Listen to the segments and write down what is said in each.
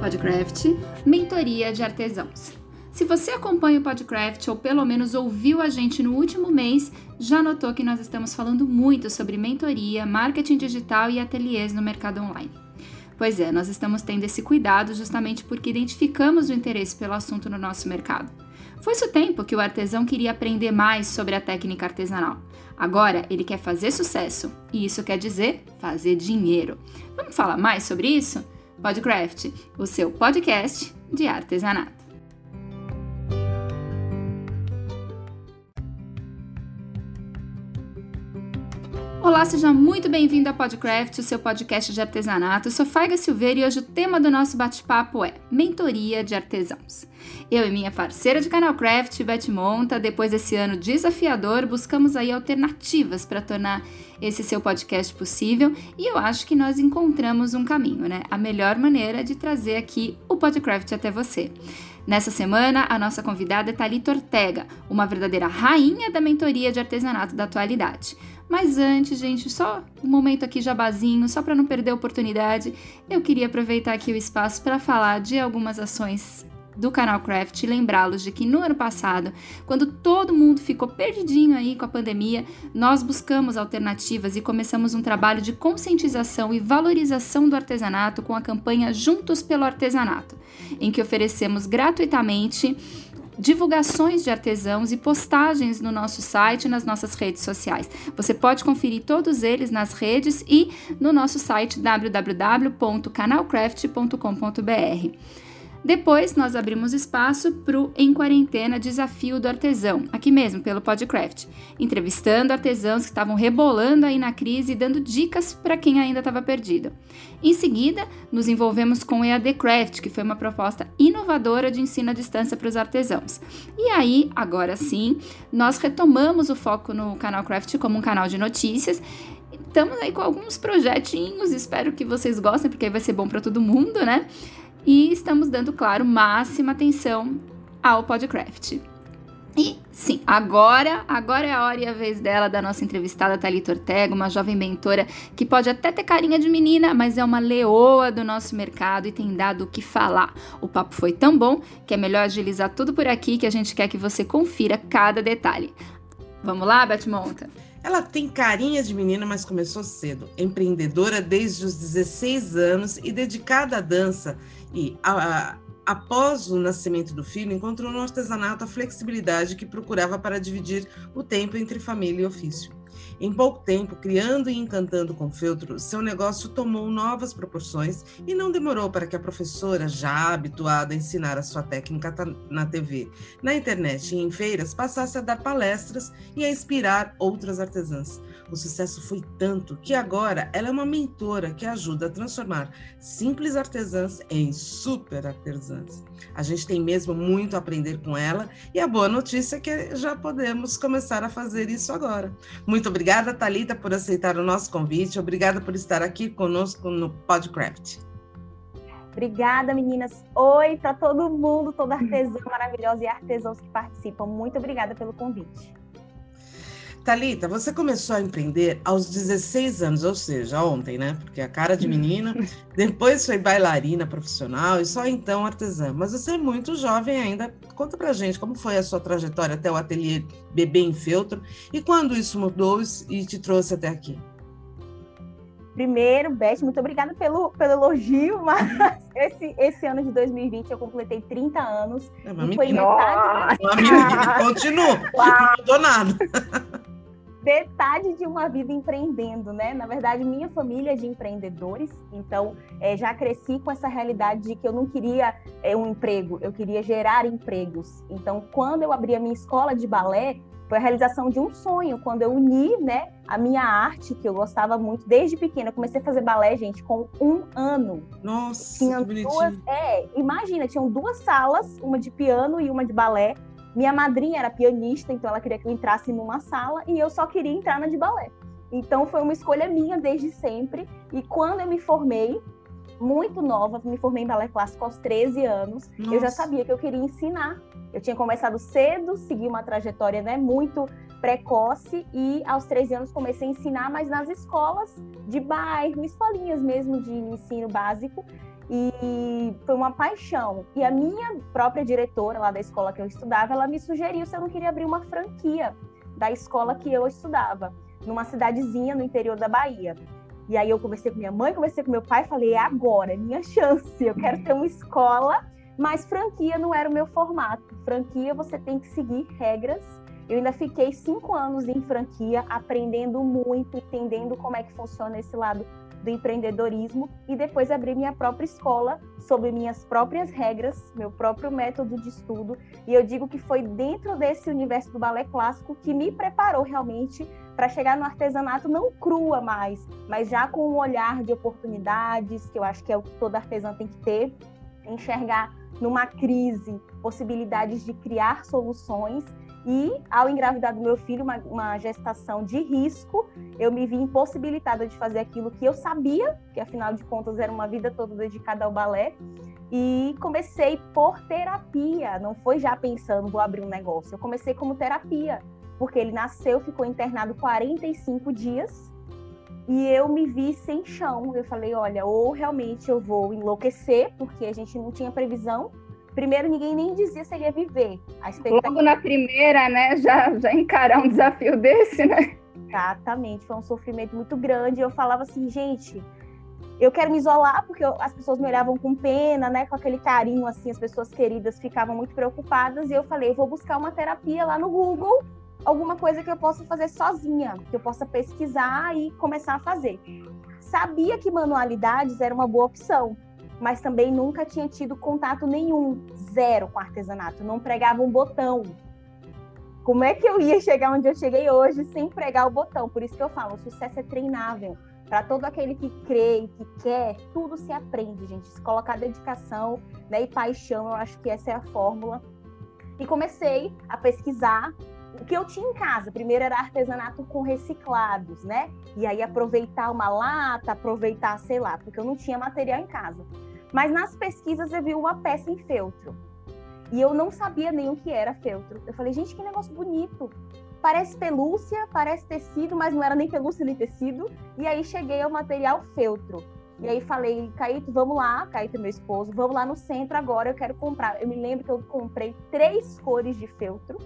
Podcraft, mentoria de artesãos. Se você acompanha o Podcraft ou pelo menos ouviu a gente no último mês, já notou que nós estamos falando muito sobre mentoria, marketing digital e ateliês no mercado online. Pois é, nós estamos tendo esse cuidado justamente porque identificamos o interesse pelo assunto no nosso mercado. Foi-se o tempo que o artesão queria aprender mais sobre a técnica artesanal. Agora ele quer fazer sucesso, e isso quer dizer fazer dinheiro. Vamos falar mais sobre isso? Podcraft, o seu podcast de artesanato. Olá, seja muito bem-vindo ao Podcraft, o seu podcast de artesanato. Eu sou Faiga Silveira e hoje o tema do nosso bate-papo é Mentoria de Artesãos. Eu e minha parceira de canal Craft, Beth Monta, depois desse ano desafiador, buscamos aí alternativas para tornar esse seu podcast possível e eu acho que nós encontramos um caminho, né? A melhor maneira de trazer aqui o Podcraft até você. Nessa semana, a nossa convidada é Thalita Ortega, uma verdadeira rainha da mentoria de artesanato da atualidade. Mas antes, gente, só um momento aqui jabazinho, só para não perder a oportunidade, eu queria aproveitar aqui o espaço para falar de algumas ações do canal Craft e lembrá-los de que no ano passado, quando todo mundo ficou perdidinho aí com a pandemia, nós buscamos alternativas e começamos um trabalho de conscientização e valorização do artesanato com a campanha Juntos pelo Artesanato, em que oferecemos gratuitamente divulgações de artesãos e postagens no nosso site e nas nossas redes sociais. Você pode conferir todos eles nas redes e no nosso site www.canalcraft.com.br. Depois, nós abrimos espaço para o Em Quarentena Desafio do Artesão, aqui mesmo, pelo Podcraft, entrevistando artesãos que estavam rebolando aí na crise e dando dicas para quem ainda estava perdido. Em seguida, nos envolvemos com o EAD Craft, que foi uma proposta inovadora de ensino à distância para os artesãos. E aí, agora sim, nós retomamos o foco no canal Craft como um canal de notícias estamos aí com alguns projetinhos, espero que vocês gostem, porque aí vai ser bom para todo mundo, né? E estamos dando, claro, máxima atenção ao Podcraft. E sim, agora, agora é a hora e a vez dela, da nossa entrevistada Thalita Ortega, uma jovem mentora que pode até ter carinha de menina, mas é uma leoa do nosso mercado e tem dado o que falar. O papo foi tão bom que é melhor agilizar tudo por aqui que a gente quer que você confira cada detalhe. Vamos lá, Beth Monta? Ela tem carinha de menina, mas começou cedo. Empreendedora desde os 16 anos e dedicada à dança e, a, a, após o nascimento do filho, encontrou no artesanato a flexibilidade que procurava para dividir o tempo entre família e ofício. Em pouco tempo, criando e encantando com feltro, seu negócio tomou novas proporções e não demorou para que a professora, já habituada a ensinar a sua técnica na TV, na internet e em feiras, passasse a dar palestras e a inspirar outras artesãs. O sucesso foi tanto que agora ela é uma mentora que ajuda a transformar simples artesãs em super artesãs. A gente tem mesmo muito a aprender com ela e a boa notícia é que já podemos começar a fazer isso agora. Muito obrigada, Talita, por aceitar o nosso convite. Obrigada por estar aqui conosco no Podcraft. Obrigada, meninas. Oi para todo mundo, toda artesã maravilhosa e artesãos que participam. Muito obrigada pelo convite. Talita, você começou a empreender aos 16 anos, ou seja, ontem, né? Porque a cara de menina, depois foi bailarina profissional e só então artesã. Mas você é muito jovem ainda. Conta pra gente como foi a sua trajetória até o ateliê Bebê em Feltro e quando isso mudou e te trouxe até aqui. Primeiro, Beth, muito obrigada pelo, pelo elogio, mas esse, esse ano de 2020 eu completei 30 anos. É uma e foi menina. metade. Uma menina, continua, não mudou nada metade de uma vida empreendendo, né? Na verdade, minha família é de empreendedores, então é, já cresci com essa realidade de que eu não queria é, um emprego, eu queria gerar empregos. Então, quando eu abri a minha escola de balé, foi a realização de um sonho, quando eu uni, né, a minha arte, que eu gostava muito desde pequena. Eu comecei a fazer balé, gente, com um ano. Nossa, tinha que duas, é, imagina, tinham duas salas, uma de piano e uma de balé. Minha madrinha era pianista, então ela queria que eu entrasse numa sala e eu só queria entrar na de balé. Então foi uma escolha minha desde sempre. E quando eu me formei, muito nova, me formei em balé clássico aos 13 anos, Nossa. eu já sabia que eu queria ensinar. Eu tinha começado cedo, segui uma trajetória né, muito precoce e aos 13 anos comecei a ensinar, mas nas escolas de bairro, escolinhas mesmo de ensino básico. E foi uma paixão. E a minha própria diretora lá da escola que eu estudava, ela me sugeriu se eu não queria abrir uma franquia da escola que eu estudava, numa cidadezinha no interior da Bahia. E aí eu conversei com minha mãe, conversei com meu pai, falei, é agora, é minha chance, eu quero ter uma escola, mas franquia não era o meu formato. Franquia você tem que seguir regras. Eu ainda fiquei cinco anos em franquia, aprendendo muito, entendendo como é que funciona esse lado do empreendedorismo e depois abri minha própria escola sob minhas próprias regras, meu próprio método de estudo. E eu digo que foi dentro desse universo do balé clássico que me preparou realmente para chegar no artesanato não crua mais, mas já com um olhar de oportunidades, que eu acho que é o que todo artesão tem que ter, enxergar numa crise possibilidades de criar soluções e ao engravidar do meu filho, uma, uma, gestação de risco, eu me vi impossibilitada de fazer aquilo que eu sabia, que afinal de contas era uma vida toda dedicada ao balé. E comecei por terapia, não foi já pensando, vou abrir um negócio. Eu comecei como terapia, porque ele nasceu, ficou internado 45 dias e eu me vi sem chão. Eu falei: olha, ou realmente eu vou enlouquecer, porque a gente não tinha previsão primeiro ninguém nem dizia se ele ia viver. A expectativa... Logo na primeira, né, já, já encarar um desafio desse, né? Exatamente, foi um sofrimento muito grande. Eu falava assim, gente, eu quero me isolar porque eu, as pessoas me olhavam com pena, né, com aquele carinho assim, as pessoas queridas ficavam muito preocupadas e eu falei, vou buscar uma terapia lá no Google, alguma coisa que eu possa fazer sozinha, que eu possa pesquisar e começar a fazer. Sabia que manualidades era uma boa opção, mas também nunca tinha tido contato nenhum, zero com artesanato, não pregava um botão. Como é que eu ia chegar onde eu cheguei hoje sem pregar o botão? Por isso que eu falo, o sucesso é treinável. Para todo aquele que crê e que quer, tudo se aprende, gente. Se colocar dedicação né, e paixão, eu acho que essa é a fórmula. E comecei a pesquisar o que eu tinha em casa. Primeiro era artesanato com reciclados, né? E aí aproveitar uma lata, aproveitar, sei lá, porque eu não tinha material em casa. Mas nas pesquisas eu vi uma peça em feltro. E eu não sabia nem o que era feltro. Eu falei, gente, que negócio bonito. Parece pelúcia, parece tecido, mas não era nem pelúcia nem tecido. E aí cheguei ao material feltro. E aí falei, Caíto, vamos lá, Caíto meu esposo, vamos lá no centro agora, eu quero comprar. Eu me lembro que eu comprei três cores de feltro,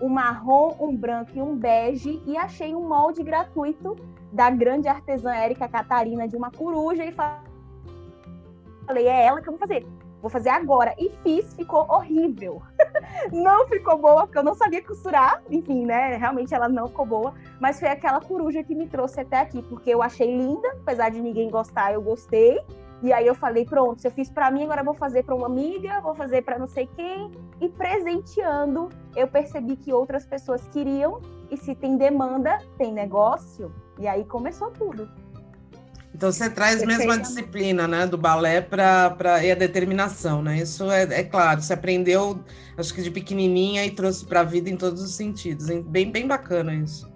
um marrom, um branco e um bege, e achei um molde gratuito da grande artesã Érica Catarina de uma coruja e falei, Falei, é ela que eu vou fazer. Vou fazer agora. E fiz, ficou horrível. não ficou boa, porque eu não sabia costurar. Enfim, né? Realmente ela não ficou boa. Mas foi aquela coruja que me trouxe até aqui, porque eu achei linda, apesar de ninguém gostar, eu gostei. E aí eu falei, pronto, se eu fiz para mim, agora vou fazer para uma amiga, vou fazer para não sei quem. E presenteando, eu percebi que outras pessoas queriam. E se tem demanda, tem negócio. E aí começou tudo. Então você traz mesmo a disciplina, né, do balé para e a determinação, né? Isso é, é, claro. Você aprendeu, acho que de pequenininha e trouxe para a vida em todos os sentidos. Bem, bem bacana isso.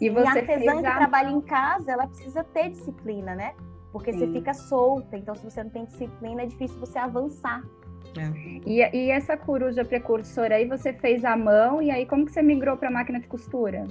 E você e a artesã que trabalha em casa, ela precisa ter disciplina, né? Porque Sim. você fica solta. Então, se você não tem disciplina, é difícil você avançar. É. E, e essa coruja precursora aí você fez à mão e aí como que você migrou para a máquina de costura?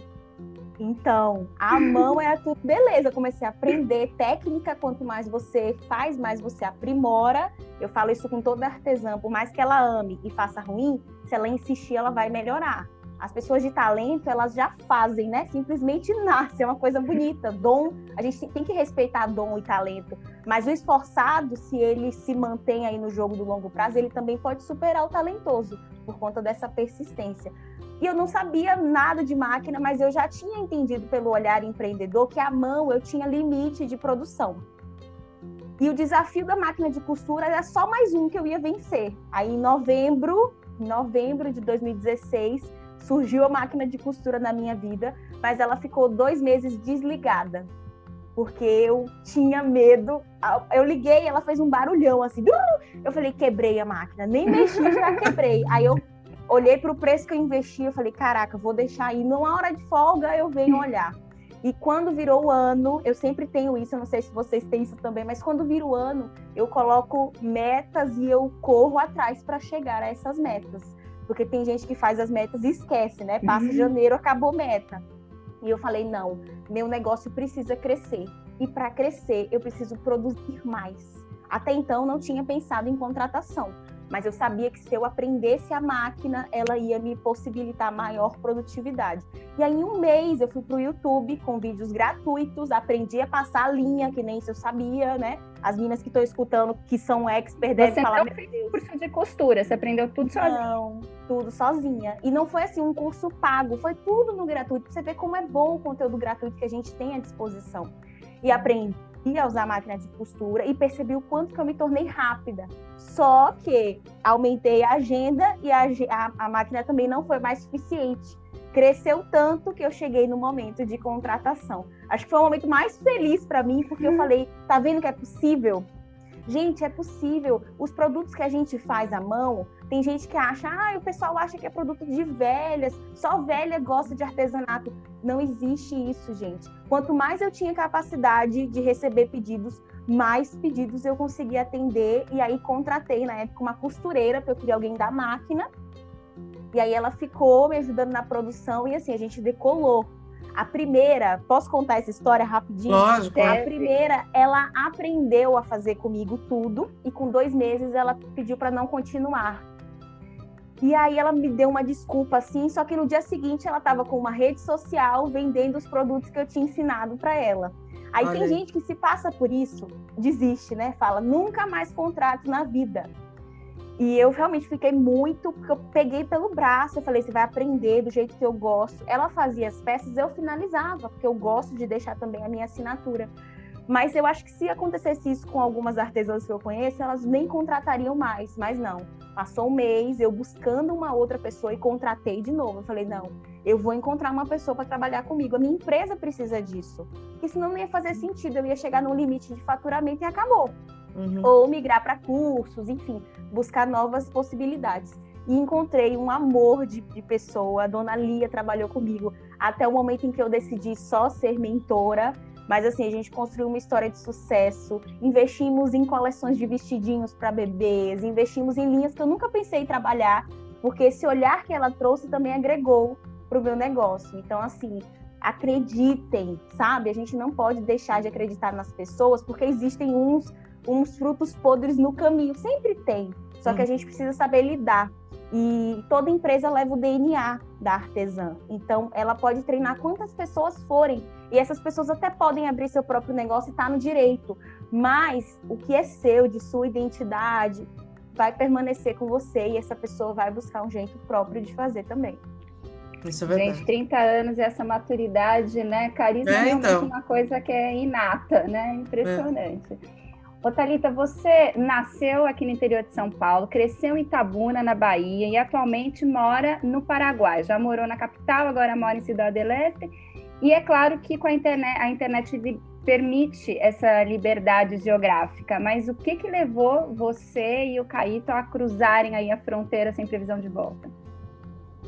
Então, a mão é tudo. Beleza, comecei a aprender técnica. Quanto mais você faz, mais você aprimora. Eu falo isso com toda artesã. Por mais que ela ame e faça ruim, se ela insistir, ela vai melhorar. As pessoas de talento, elas já fazem, né? Simplesmente nasce, é uma coisa bonita. Dom, a gente tem que respeitar dom e talento. Mas o esforçado, se ele se mantém aí no jogo do longo prazo, ele também pode superar o talentoso, por conta dessa persistência. E eu não sabia nada de máquina, mas eu já tinha entendido pelo olhar empreendedor que a mão eu tinha limite de produção. E o desafio da máquina de costura era só mais um que eu ia vencer. Aí em novembro, novembro de 2016, surgiu a máquina de costura na minha vida, mas ela ficou dois meses desligada, porque eu tinha medo. Eu liguei, ela fez um barulhão assim. Eu falei, quebrei a máquina, nem mexi, já quebrei. Aí eu olhei para o preço que eu investi, eu falei, caraca, vou deixar aí. Numa hora de folga eu venho olhar. E quando virou o ano, eu sempre tenho isso, eu não sei se vocês têm isso também, mas quando vira o ano, eu coloco metas e eu corro atrás para chegar a essas metas. Porque tem gente que faz as metas e esquece, né? Passa uhum. janeiro, acabou meta. E eu falei: não, meu negócio precisa crescer. E para crescer, eu preciso produzir mais. Até então, não tinha pensado em contratação mas eu sabia que se eu aprendesse a máquina, ela ia me possibilitar maior produtividade. E aí, em um mês, eu fui para o YouTube com vídeos gratuitos, aprendi a passar a linha, que nem isso eu sabia, né? As meninas que estão escutando, que são expert, devem você falar... Você não fez curso de costura, você aprendeu tudo sozinha? Não, tudo sozinha. E não foi assim um curso pago, foi tudo no gratuito. Pra você ver como é bom o conteúdo gratuito que a gente tem à disposição. E aprendi a usar a máquina de costura e percebi o quanto que eu me tornei rápida. Só que aumentei a agenda e a, a, a máquina também não foi mais suficiente. Cresceu tanto que eu cheguei no momento de contratação. Acho que foi o momento mais feliz para mim, porque eu falei: tá vendo que é possível? Gente, é possível. Os produtos que a gente faz à mão, tem gente que acha, ah, o pessoal acha que é produto de velhas, só velha gosta de artesanato. Não existe isso, gente. Quanto mais eu tinha capacidade de receber pedidos, mais pedidos eu conseguia atender. E aí contratei na época uma costureira, porque eu queria alguém da máquina. E aí ela ficou me ajudando na produção e assim, a gente decolou. A primeira, posso contar essa história rapidinho? Lógico. A primeira, ela aprendeu a fazer comigo tudo e com dois meses ela pediu para não continuar. E aí ela me deu uma desculpa assim, só que no dia seguinte ela estava com uma rede social vendendo os produtos que eu tinha ensinado para ela. Aí Olha tem gente que se passa por isso, desiste, né? Fala, nunca mais contrato na vida. E eu realmente fiquei muito, porque eu peguei pelo braço, eu falei, você vai aprender do jeito que eu gosto. Ela fazia as peças, eu finalizava, porque eu gosto de deixar também a minha assinatura. Mas eu acho que se acontecesse isso com algumas artesãs que eu conheço, elas nem contratariam mais, mas não. Passou um mês, eu buscando uma outra pessoa e contratei de novo. Eu falei, não, eu vou encontrar uma pessoa para trabalhar comigo. A minha empresa precisa disso. Porque senão não ia fazer sentido, eu ia chegar no limite de faturamento e acabou. Uhum. Ou migrar para cursos, enfim, buscar novas possibilidades. E encontrei um amor de, de pessoa. A dona Lia trabalhou comigo até o momento em que eu decidi só ser mentora mas assim, a gente construiu uma história de sucesso, investimos em coleções de vestidinhos para bebês, investimos em linhas que eu nunca pensei em trabalhar, porque esse olhar que ela trouxe também agregou para o meu negócio. Então, assim, acreditem, sabe? A gente não pode deixar de acreditar nas pessoas, porque existem uns, uns frutos podres no caminho, sempre tem. Só que a gente precisa saber lidar. E toda empresa leva o DNA da artesã. Então, ela pode treinar quantas pessoas forem. E essas pessoas até podem abrir seu próprio negócio e estar tá no direito. Mas o que é seu, de sua identidade, vai permanecer com você e essa pessoa vai buscar um jeito próprio de fazer também. Isso é verdade. Gente, 30 anos e essa maturidade, né? Carisma é, é então. uma coisa que é inata, né? Impressionante. É. Ô, Thalita, você nasceu aqui no interior de São Paulo, cresceu em Itabuna, na Bahia, e atualmente mora no Paraguai. Já morou na capital, agora mora em Cidade del Este. E é claro que com a internet, a internet permite essa liberdade geográfica, mas o que, que levou você e o Caíto a cruzarem aí a fronteira sem previsão de volta?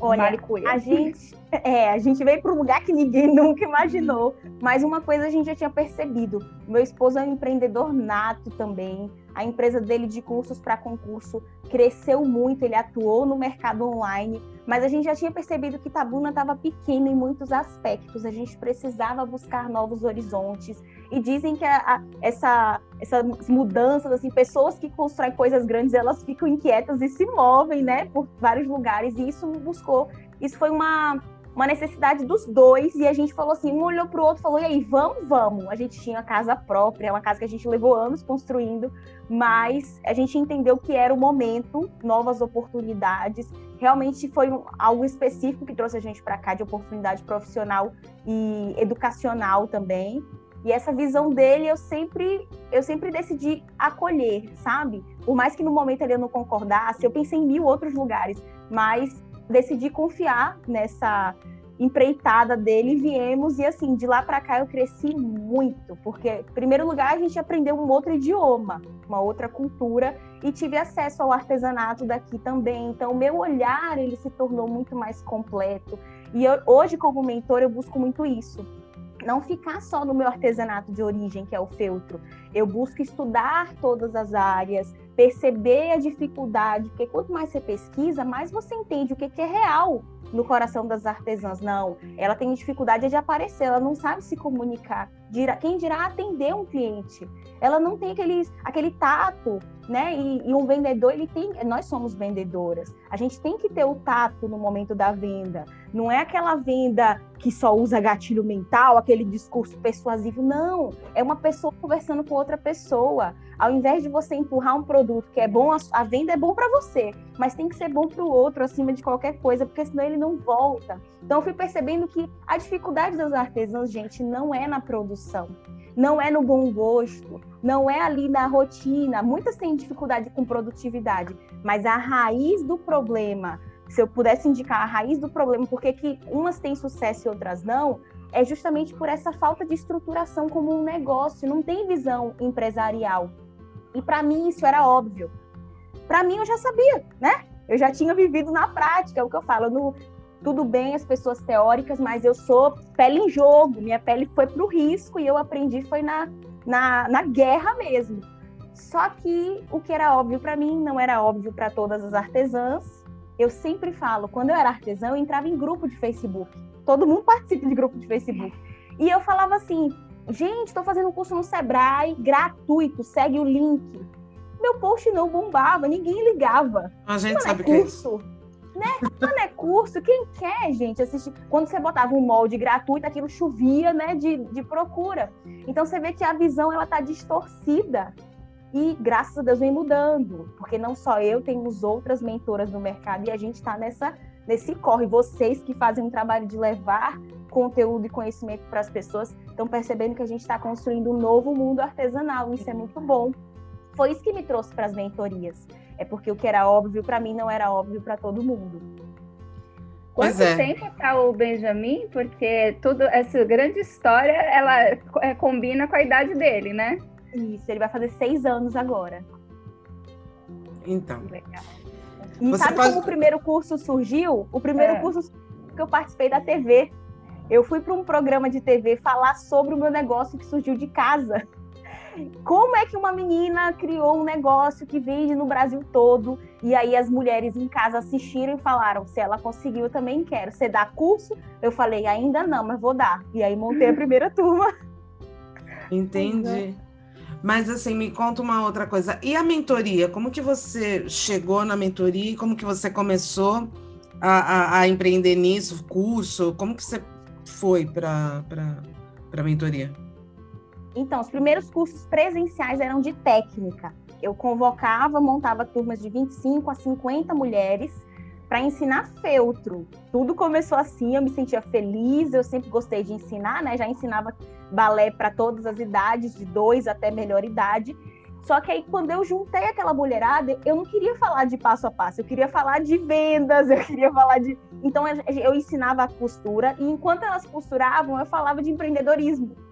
Olha, a gente, é, a gente veio para um lugar que ninguém nunca imaginou, mas uma coisa a gente já tinha percebido. Meu esposo é um empreendedor nato também. A empresa dele de cursos para concurso cresceu muito, ele atuou no mercado online, mas a gente já tinha percebido que Tabuna estava pequena em muitos aspectos. A gente precisava buscar novos horizontes. E dizem que a, a, essa, essas mudanças, assim, pessoas que constroem coisas grandes, elas ficam inquietas e se movem, né, por vários lugares. E isso buscou, isso foi uma uma necessidade dos dois, e a gente falou assim, um olhou para o outro e falou, e aí, vamos, vamos. A gente tinha casa própria, é uma casa que a gente levou anos construindo, mas a gente entendeu que era o momento, novas oportunidades. Realmente foi algo específico que trouxe a gente para cá de oportunidade profissional e educacional também. E essa visão dele eu sempre eu sempre decidi acolher, sabe? Por mais que no momento ele não concordasse, eu pensei em mil outros lugares, mas decidi confiar nessa empreitada dele e viemos e assim de lá para cá eu cresci muito porque em primeiro lugar a gente aprendeu um outro idioma uma outra cultura e tive acesso ao artesanato daqui também. Então meu olhar ele se tornou muito mais completo. E eu, hoje como mentor eu busco muito isso. Não ficar só no meu artesanato de origem, que é o feltro. Eu busco estudar todas as áreas, perceber a dificuldade, porque quanto mais você pesquisa, mais você entende o que, é real no coração das artesãs. Não, ela tem dificuldade de aparecer, ela não sabe se comunicar. Quem dirá atender um cliente? Ela não tem aquele, aquele tato, né? E, e um vendedor, ele tem. Nós somos vendedoras. A gente tem que ter o tato no momento da venda. Não é aquela venda que só usa gatilho mental, aquele discurso persuasivo. Não, é uma pessoa conversando com outra pessoa. Ao invés de você empurrar um produto que é bom, a venda é bom para você, mas tem que ser bom para o outro acima de qualquer coisa, porque senão ele não volta. Então eu fui percebendo que a dificuldade das artesãs, gente, não é na produção, não é no bom gosto, não é ali na rotina. Muitas têm dificuldade com produtividade, mas a raiz do problema, se eu pudesse indicar a raiz do problema, porque que umas têm sucesso e outras não, é justamente por essa falta de estruturação como um negócio, não tem visão empresarial. E para mim isso era óbvio. Para mim eu já sabia, né? Eu já tinha vivido na prática, é o que eu falo, no, tudo bem as pessoas teóricas, mas eu sou pele em jogo, minha pele foi para o risco e eu aprendi foi na, na, na guerra mesmo. Só que o que era óbvio para mim não era óbvio para todas as artesãs. Eu sempre falo, quando eu era artesã, eu entrava em grupo de Facebook. Todo mundo participa de grupo de Facebook. E eu falava assim: gente, estou fazendo um curso no Sebrae gratuito, segue o link. Meu post não bombava, ninguém ligava. A gente não sabe é curso. Que é né? Não é curso, quem quer, gente, assistir. Quando você botava um molde gratuito, aquilo chovia, né, de, de procura. Então você vê que a visão ela tá distorcida. E graças a Deus vem mudando, porque não só eu, temos outras mentoras no mercado e a gente está nessa nesse corre. Vocês que fazem um trabalho de levar conteúdo e conhecimento para as pessoas estão percebendo que a gente está construindo um novo mundo artesanal. Isso é muito bom. Foi isso que me trouxe para as mentorias é porque o que era óbvio para mim não era óbvio para todo mundo. Quanto é. tempo está o Benjamin? Porque tudo essa grande história ela é, combina com a idade dele, né? Isso, ele vai fazer seis anos agora. Então. Legal. E Você sabe pode... como o primeiro curso surgiu? O primeiro é. curso que eu participei da TV. Eu fui para um programa de TV falar sobre o meu negócio que surgiu de casa como é que uma menina criou um negócio que vende no Brasil todo e aí as mulheres em casa assistiram e falaram: se ela conseguiu, eu também quero. Você dá curso? Eu falei: ainda não, mas vou dar. E aí montei a primeira turma. Entendi. Mas assim, me conta uma outra coisa. E a mentoria? Como que você chegou na mentoria? Como que você começou a, a, a empreender nisso? Curso? Como que você foi para a mentoria? Então, os primeiros cursos presenciais eram de técnica. Eu convocava, montava turmas de 25 a 50 mulheres para ensinar feltro. Tudo começou assim, eu me sentia feliz, eu sempre gostei de ensinar, né? Já ensinava balé para todas as idades, de dois até melhor idade. Só que aí, quando eu juntei aquela mulherada, eu não queria falar de passo a passo, eu queria falar de vendas, eu queria falar de. Então, eu ensinava a costura, e enquanto elas costuravam, eu falava de empreendedorismo.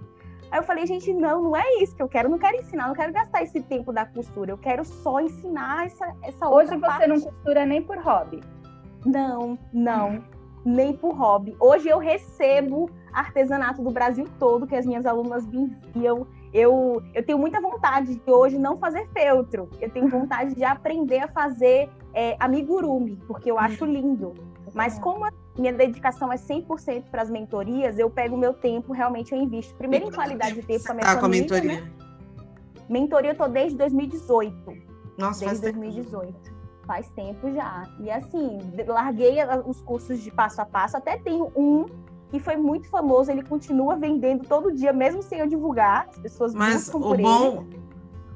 Aí eu falei, gente, não, não é isso que eu quero. Eu não quero ensinar, não quero gastar esse tempo da costura. Eu quero só ensinar essa, essa outra Hoje você não costura nem por hobby? Não, não. Nem por hobby. Hoje eu recebo artesanato do Brasil todo que as minhas alunas me enviam. Eu, eu tenho muita vontade de hoje não fazer feltro. Eu tenho vontade de aprender a fazer é, amigurumi, porque eu acho lindo. Mas como minha dedicação é 100% para as mentorias, eu pego o meu tempo, realmente eu invisto. Primeiro em qualidade de tempo com a minha tá, família, com a mentoria. Né? Mentoria eu tô desde 2018. Nossa, desde 2018. Tempo. Faz tempo já. E assim, larguei os cursos de passo a passo, até tenho um que foi muito famoso, ele continua vendendo todo dia, mesmo sem eu divulgar. As pessoas Mas o bom, ele.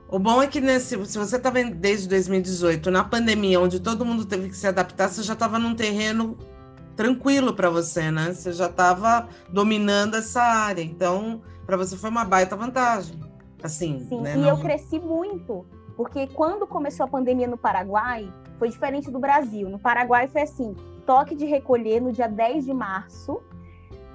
O bom é que nesse, se você estava desde 2018, na pandemia, onde todo mundo teve que se adaptar, você já estava num terreno tranquilo para você, né? Você já estava dominando essa área. Então, para você foi uma baita vantagem. Assim, Sim, né? e Não... eu cresci muito, porque quando começou a pandemia no Paraguai, foi diferente do Brasil. No Paraguai foi assim, toque de recolher no dia 10 de março,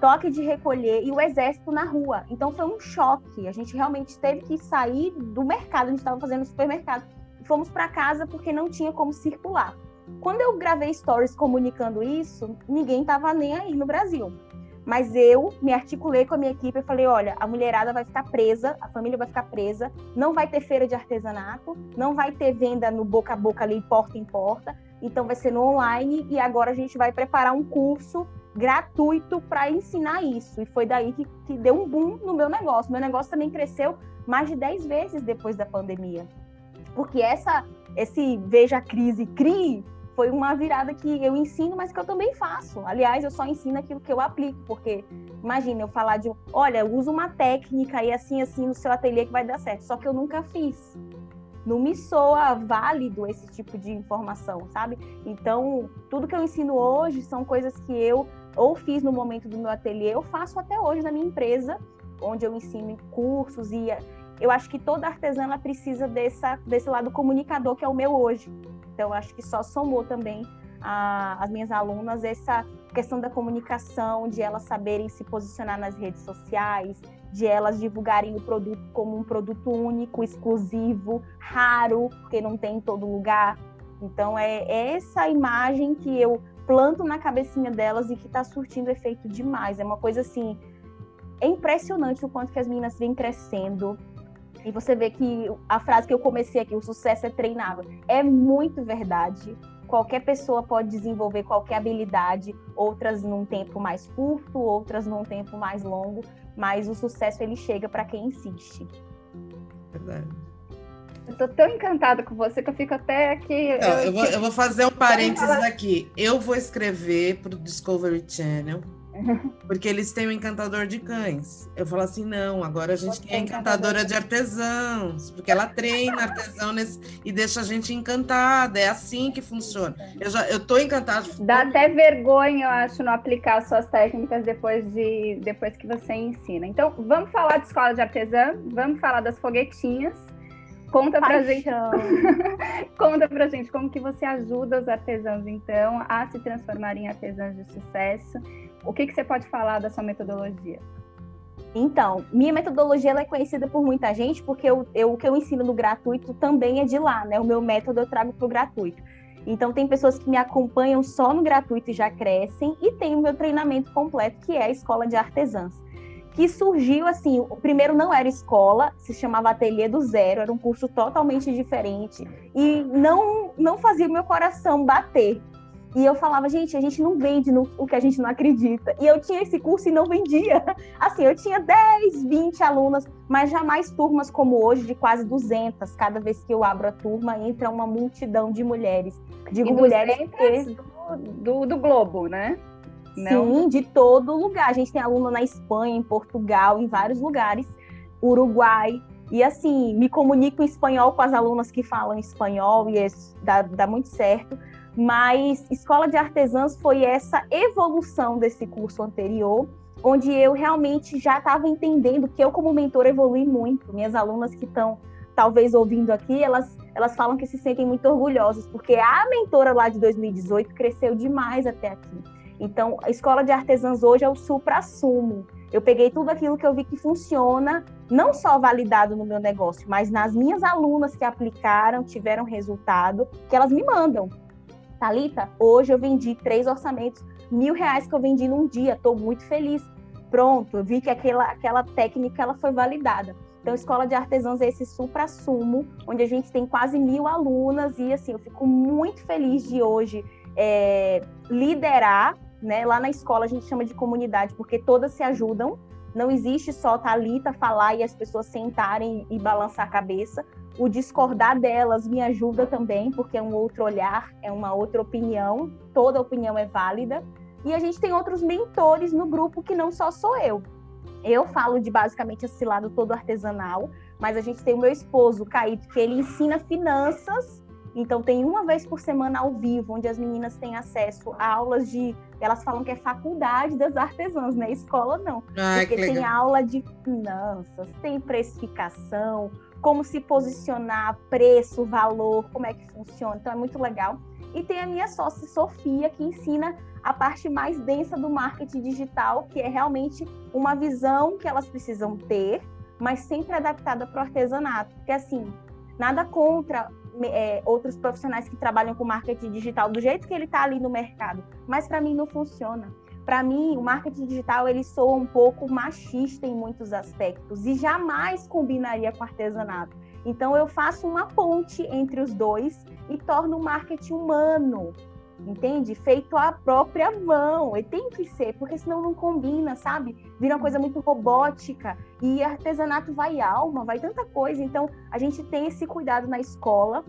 toque de recolher e o exército na rua. Então foi um choque. A gente realmente teve que sair do mercado, a gente estava fazendo supermercado. Fomos para casa porque não tinha como circular. Quando eu gravei stories comunicando isso, ninguém estava nem aí no Brasil. Mas eu me articulei com a minha equipe e falei: olha, a mulherada vai ficar presa, a família vai ficar presa, não vai ter feira de artesanato, não vai ter venda no boca a boca ali, porta em porta, então vai ser no online e agora a gente vai preparar um curso gratuito para ensinar isso. E foi daí que, que deu um boom no meu negócio. Meu negócio também cresceu mais de 10 vezes depois da pandemia. Porque essa, esse Veja a Crise, CRI, foi uma virada que eu ensino, mas que eu também faço. Aliás, eu só ensino aquilo que eu aplico, porque imagina eu falar de, olha, usa uma técnica e assim, assim no seu ateliê que vai dar certo. Só que eu nunca fiz. Não me soa válido esse tipo de informação, sabe? Então, tudo que eu ensino hoje são coisas que eu ou fiz no momento do meu ateliê, eu faço até hoje na minha empresa, onde eu ensino cursos e eu acho que toda artesã precisa dessa, desse lado comunicador que é o meu hoje. Então, acho que só somou também a, as minhas alunas essa questão da comunicação, de elas saberem se posicionar nas redes sociais, de elas divulgarem o produto como um produto único, exclusivo, raro, porque não tem em todo lugar. Então, é essa imagem que eu planto na cabecinha delas e que está surtindo efeito demais. É uma coisa assim, é impressionante o quanto que as meninas vêm crescendo, e você vê que a frase que eu comecei aqui, o sucesso é treinável, é muito verdade. Qualquer pessoa pode desenvolver qualquer habilidade, outras num tempo mais curto, outras num tempo mais longo, mas o sucesso ele chega para quem insiste. Verdade. Eu tô tão encantada com você que eu fico até aqui. Não, eu, eu, vou, eu vou fazer um parênteses aqui. Eu vou escrever para o Discovery Channel porque eles têm o um encantador de cães. Eu falo assim, não, agora a gente tem a encantadora de artesãos, porque ela treina artesão nesse, e deixa a gente encantada. É assim que funciona. Eu já eu tô encantada. Dá até vergonha, eu acho, não aplicar suas técnicas depois de depois que você ensina. Então, vamos falar de escola de artesã, vamos falar das foguetinhas. Conta pra gente. Conta pra gente como que você ajuda os artesãos, então, a se transformarem em artesãos de sucesso o que, que você pode falar da sua metodologia? Então, minha metodologia é conhecida por muita gente porque eu, eu, o que eu ensino no gratuito também é de lá, né? O meu método eu trago para o gratuito. Então, tem pessoas que me acompanham só no gratuito e já crescem, e tem o meu treinamento completo, que é a Escola de Artesãs, que surgiu assim: o primeiro não era escola, se chamava Ateliê do Zero, era um curso totalmente diferente, e não, não fazia o meu coração bater. E eu falava, gente, a gente não vende no, o que a gente não acredita. E eu tinha esse curso e não vendia. Assim, eu tinha 10, 20 alunas, mas jamais turmas como hoje, de quase 200. Cada vez que eu abro a turma, entra uma multidão de mulheres. Digo e mulheres porque... do, do, do Globo, né? Não? Sim, de todo lugar. A gente tem aluna na Espanha, em Portugal, em vários lugares. Uruguai. E assim, me comunico em espanhol com as alunas que falam espanhol e dá, dá muito certo mas Escola de Artesãs foi essa evolução desse curso anterior, onde eu realmente já estava entendendo que eu, como mentor, evolui muito. Minhas alunas que estão talvez ouvindo aqui, elas, elas falam que se sentem muito orgulhosas, porque a mentora lá de 2018 cresceu demais até aqui. Então, a Escola de Artesãs hoje é o supra-sumo. Eu peguei tudo aquilo que eu vi que funciona, não só validado no meu negócio, mas nas minhas alunas que aplicaram, tiveram resultado, que elas me mandam. Talita, hoje eu vendi três orçamentos, mil reais que eu vendi num dia, estou muito feliz. Pronto, eu vi que aquela, aquela técnica ela foi validada. Então, Escola de Artesãos é esse supra-sumo, onde a gente tem quase mil alunas, e assim, eu fico muito feliz de hoje é, liderar, né? Lá na escola a gente chama de comunidade, porque todas se ajudam, não existe só Talita falar e as pessoas sentarem e balançar a cabeça o discordar delas me ajuda também, porque é um outro olhar, é uma outra opinião, toda opinião é válida. E a gente tem outros mentores no grupo que não só sou eu. Eu falo de basicamente esse lado todo artesanal, mas a gente tem o meu esposo, Caíto, que ele ensina finanças. Então tem uma vez por semana ao vivo, onde as meninas têm acesso a aulas de. Elas falam que é faculdade das artesãs, não é escola, não. Ai, porque tem aula de finanças, tem precificação, como se posicionar, preço, valor, como é que funciona. Então é muito legal. E tem a minha sócia Sofia, que ensina a parte mais densa do marketing digital, que é realmente uma visão que elas precisam ter, mas sempre adaptada para o artesanato. Porque assim, nada contra é, outros profissionais que trabalham com marketing digital do jeito que ele está ali no mercado, mas para mim não funciona para mim, o marketing digital ele soa um pouco machista em muitos aspectos e jamais combinaria com artesanato. Então eu faço uma ponte entre os dois e torno o marketing humano, entende? Feito à própria mão. E tem que ser, porque senão não combina, sabe? Vira uma coisa muito robótica e artesanato vai alma, vai tanta coisa. Então a gente tem esse cuidado na escola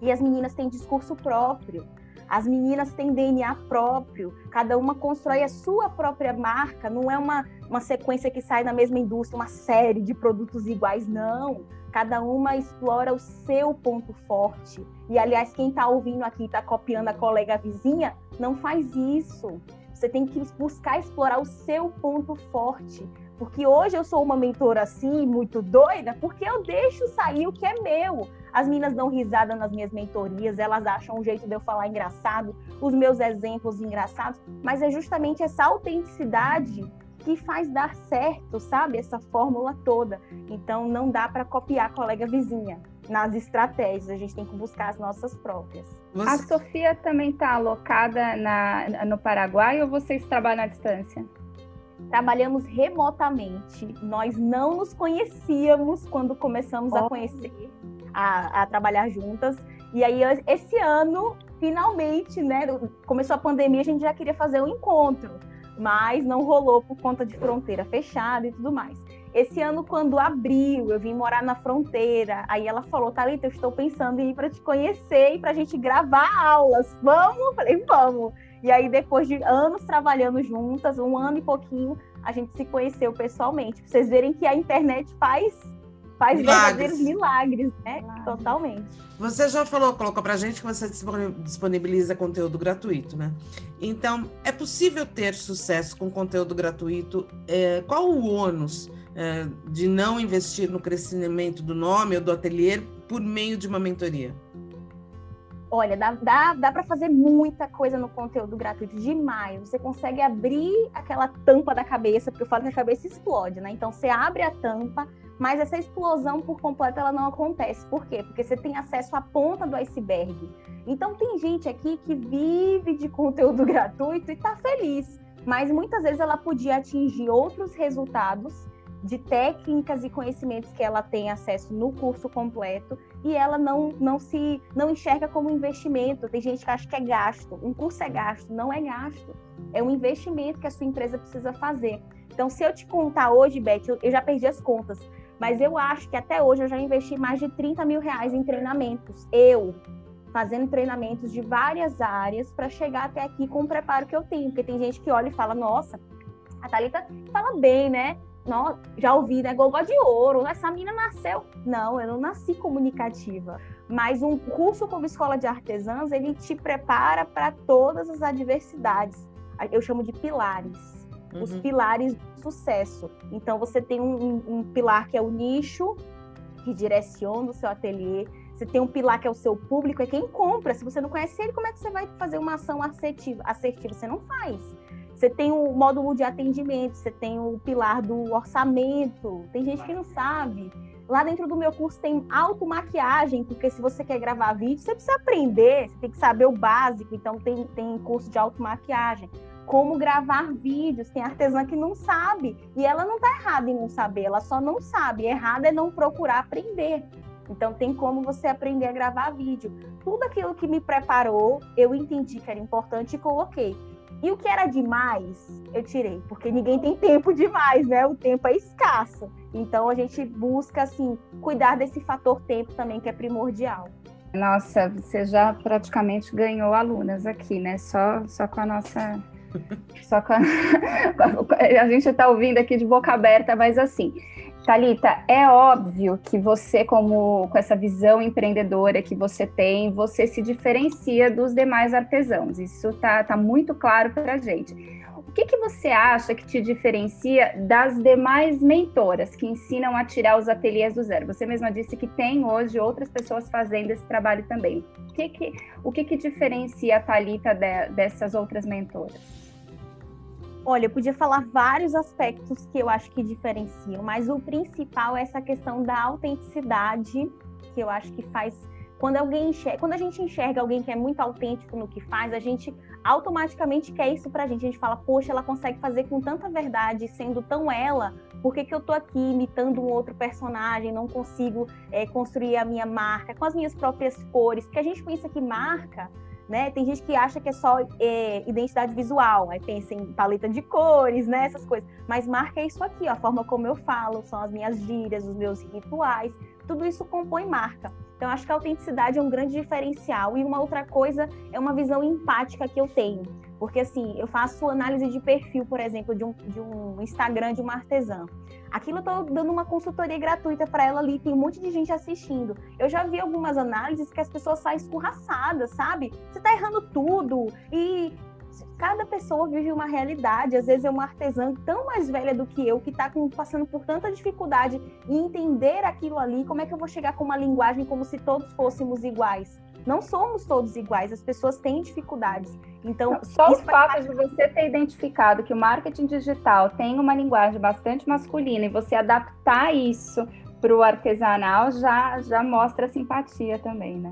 e as meninas têm discurso próprio. As meninas têm DNA próprio, cada uma constrói a sua própria marca, não é uma, uma sequência que sai da mesma indústria, uma série de produtos iguais, não. Cada uma explora o seu ponto forte. E, aliás, quem está ouvindo aqui, está copiando a colega vizinha, não faz isso. Você tem que buscar explorar o seu ponto forte. Porque hoje eu sou uma mentora assim, muito doida, porque eu deixo sair o que é meu. As meninas dão risada nas minhas mentorias, elas acham um jeito de eu falar engraçado, os meus exemplos engraçados, mas é justamente essa autenticidade que faz dar certo, sabe? Essa fórmula toda. Então não dá para copiar a colega vizinha nas estratégias, a gente tem que buscar as nossas próprias. Você... A Sofia também está alocada na, no Paraguai ou vocês trabalham à distância? Trabalhamos remotamente. Nós não nos conhecíamos quando começamos oh. a conhecer, a, a, trabalhar juntas. E aí, esse ano, finalmente, né? Começou a pandemia, a gente já queria fazer um encontro, mas não rolou por conta de fronteira fechada e tudo mais. Esse ano, quando abriu, eu vim morar na fronteira. Aí ela falou: Thalita, eu estou pensando em ir para te conhecer e para a gente gravar aulas. Vamos? Eu falei: vamos. E aí, depois de anos trabalhando juntas, um ano e pouquinho, a gente se conheceu pessoalmente. Pra vocês verem que a internet faz, faz milagres. verdadeiros milagres, né? Milagres. Totalmente. Você já falou, colocou pra gente que você disponibiliza conteúdo gratuito, né? Então, é possível ter sucesso com conteúdo gratuito? É, qual o ônus é, de não investir no crescimento do nome ou do ateliê por meio de uma mentoria? Olha, dá, dá, dá para fazer muita coisa no conteúdo gratuito, demais. Você consegue abrir aquela tampa da cabeça, porque eu falo que a cabeça explode, né? Então você abre a tampa, mas essa explosão por completo ela não acontece. Por quê? Porque você tem acesso à ponta do iceberg. Então tem gente aqui que vive de conteúdo gratuito e está feliz, mas muitas vezes ela podia atingir outros resultados de técnicas e conhecimentos que ela tem acesso no curso completo e ela não, não se não enxerga como investimento. Tem gente que acha que é gasto. Um curso é gasto, não é gasto. É um investimento que a sua empresa precisa fazer. Então, se eu te contar hoje, Beth, eu, eu já perdi as contas, mas eu acho que até hoje eu já investi mais de 30 mil reais em treinamentos. Eu, fazendo treinamentos de várias áreas para chegar até aqui com o preparo que eu tenho. Porque tem gente que olha e fala, nossa, a Thalita fala bem, né? Já ouvi, né? Gogó de ouro, essa menina nasceu. Não, eu não nasci comunicativa. Mas um curso como escola de artesãs, ele te prepara para todas as adversidades. Eu chamo de pilares. Uhum. Os pilares do sucesso. Então, você tem um, um, pilar que é o nicho, que direciona o seu ateliê. Você tem um pilar que é o seu público, é quem compra. Se você não conhece ele, como é que você vai fazer uma ação assertiva? assertiva? Você não faz. Você tem o módulo de atendimento, você tem o pilar do orçamento. Tem gente que não sabe. Lá dentro do meu curso tem automaquiagem, porque se você quer gravar vídeo, você precisa aprender, você tem que saber o básico. Então, tem, tem curso de automaquiagem. Como gravar vídeos, tem artesã que não sabe. E ela não está errada em não saber, ela só não sabe. Errado é não procurar aprender. Então, tem como você aprender a gravar vídeo. Tudo aquilo que me preparou, eu entendi que era importante e coloquei. E o que era demais, eu tirei, porque ninguém tem tempo demais, né? O tempo é escasso. Então a gente busca assim cuidar desse fator tempo também que é primordial. Nossa, você já praticamente ganhou alunas aqui, né? Só só com a nossa só com a... a gente está ouvindo aqui de boca aberta, mas assim, Talita, é óbvio que você, como com essa visão empreendedora que você tem, você se diferencia dos demais artesãos. Isso tá, tá muito claro para a gente. O que, que você acha que te diferencia das demais mentoras que ensinam a tirar os ateliês do zero? Você mesma disse que tem hoje outras pessoas fazendo esse trabalho também. O que, que, o que, que diferencia a Thalita de, dessas outras mentoras? Olha, eu podia falar vários aspectos que eu acho que diferenciam, mas o principal é essa questão da autenticidade, que eu acho que faz Quando alguém enxerga, quando a gente enxerga alguém que é muito autêntico no que faz, a gente automaticamente quer isso pra gente. A gente fala, poxa, ela consegue fazer com tanta verdade, sendo tão ela, por que, que eu tô aqui imitando um outro personagem, não consigo é, construir a minha marca com as minhas próprias cores? Porque a gente pensa que marca né? Tem gente que acha que é só é, identidade visual, aí pensa em paleta de cores, né? Essas coisas. Mas marca isso aqui, ó, a forma como eu falo, são as minhas gírias, os meus rituais, tudo isso compõe marca. Então, acho que a autenticidade é um grande diferencial. E uma outra coisa é uma visão empática que eu tenho. Porque, assim, eu faço análise de perfil, por exemplo, de um, de um Instagram de uma artesã. Aquilo eu tô dando uma consultoria gratuita para ela ali, tem um monte de gente assistindo. Eu já vi algumas análises que as pessoas saem escorraçadas, sabe? Você tá errando tudo. E cada pessoa vive uma realidade. Às vezes é uma artesã tão mais velha do que eu, que está passando por tanta dificuldade em entender aquilo ali. Como é que eu vou chegar com uma linguagem como se todos fôssemos iguais? Não somos todos iguais, as pessoas têm dificuldades. Então, só o fato de você ter identificado que o marketing digital tem uma linguagem bastante masculina e você adaptar isso para o artesanal já, já mostra simpatia também, né?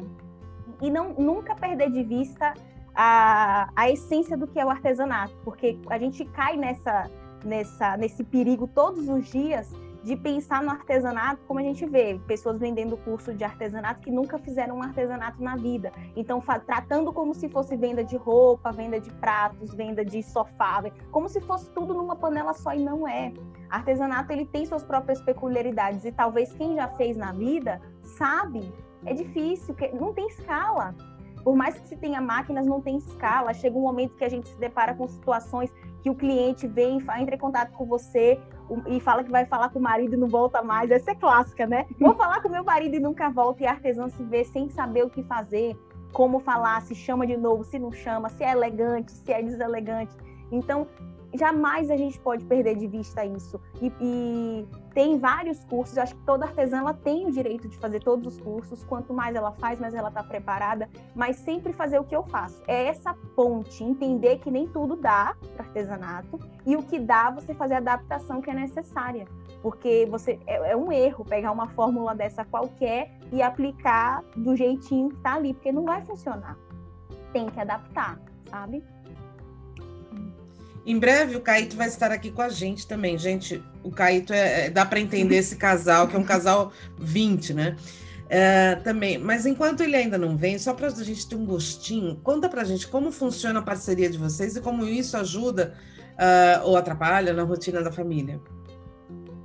E não, nunca perder de vista a, a essência do que é o artesanato, porque a gente cai nessa, nessa, nesse perigo todos os dias de pensar no artesanato como a gente vê, pessoas vendendo curso de artesanato que nunca fizeram um artesanato na vida. Então, tratando como se fosse venda de roupa, venda de pratos, venda de sofá, como se fosse tudo numa panela só e não é. Artesanato ele tem suas próprias peculiaridades e talvez quem já fez na vida sabe, é difícil, não tem escala. Por mais que se tenha máquinas, não tem escala. Chega um momento que a gente se depara com situações que o cliente vem, entra em contato com você e fala que vai falar com o marido e não volta mais. Essa é clássica, né? Vou falar com meu marido e nunca volta, e a artesã se vê sem saber o que fazer, como falar, se chama de novo, se não chama, se é elegante, se é deselegante. Então, jamais a gente pode perder de vista isso. E, e, tem vários cursos, eu acho que toda artesã ela tem o direito de fazer todos os cursos, quanto mais ela faz, mais ela está preparada, mas sempre fazer o que eu faço. É essa ponte, entender que nem tudo dá para artesanato, e o que dá, você fazer a adaptação que é necessária. Porque você é, é um erro pegar uma fórmula dessa qualquer e aplicar do jeitinho que está ali, porque não vai funcionar. Tem que adaptar, sabe? Em breve o Caíto vai estar aqui com a gente também. Gente, o Caíto é, é dá para entender esse casal, que é um casal 20, né? É, também, mas enquanto ele ainda não vem, só para a gente ter um gostinho, conta para a gente como funciona a parceria de vocês e como isso ajuda uh, ou atrapalha na rotina da família.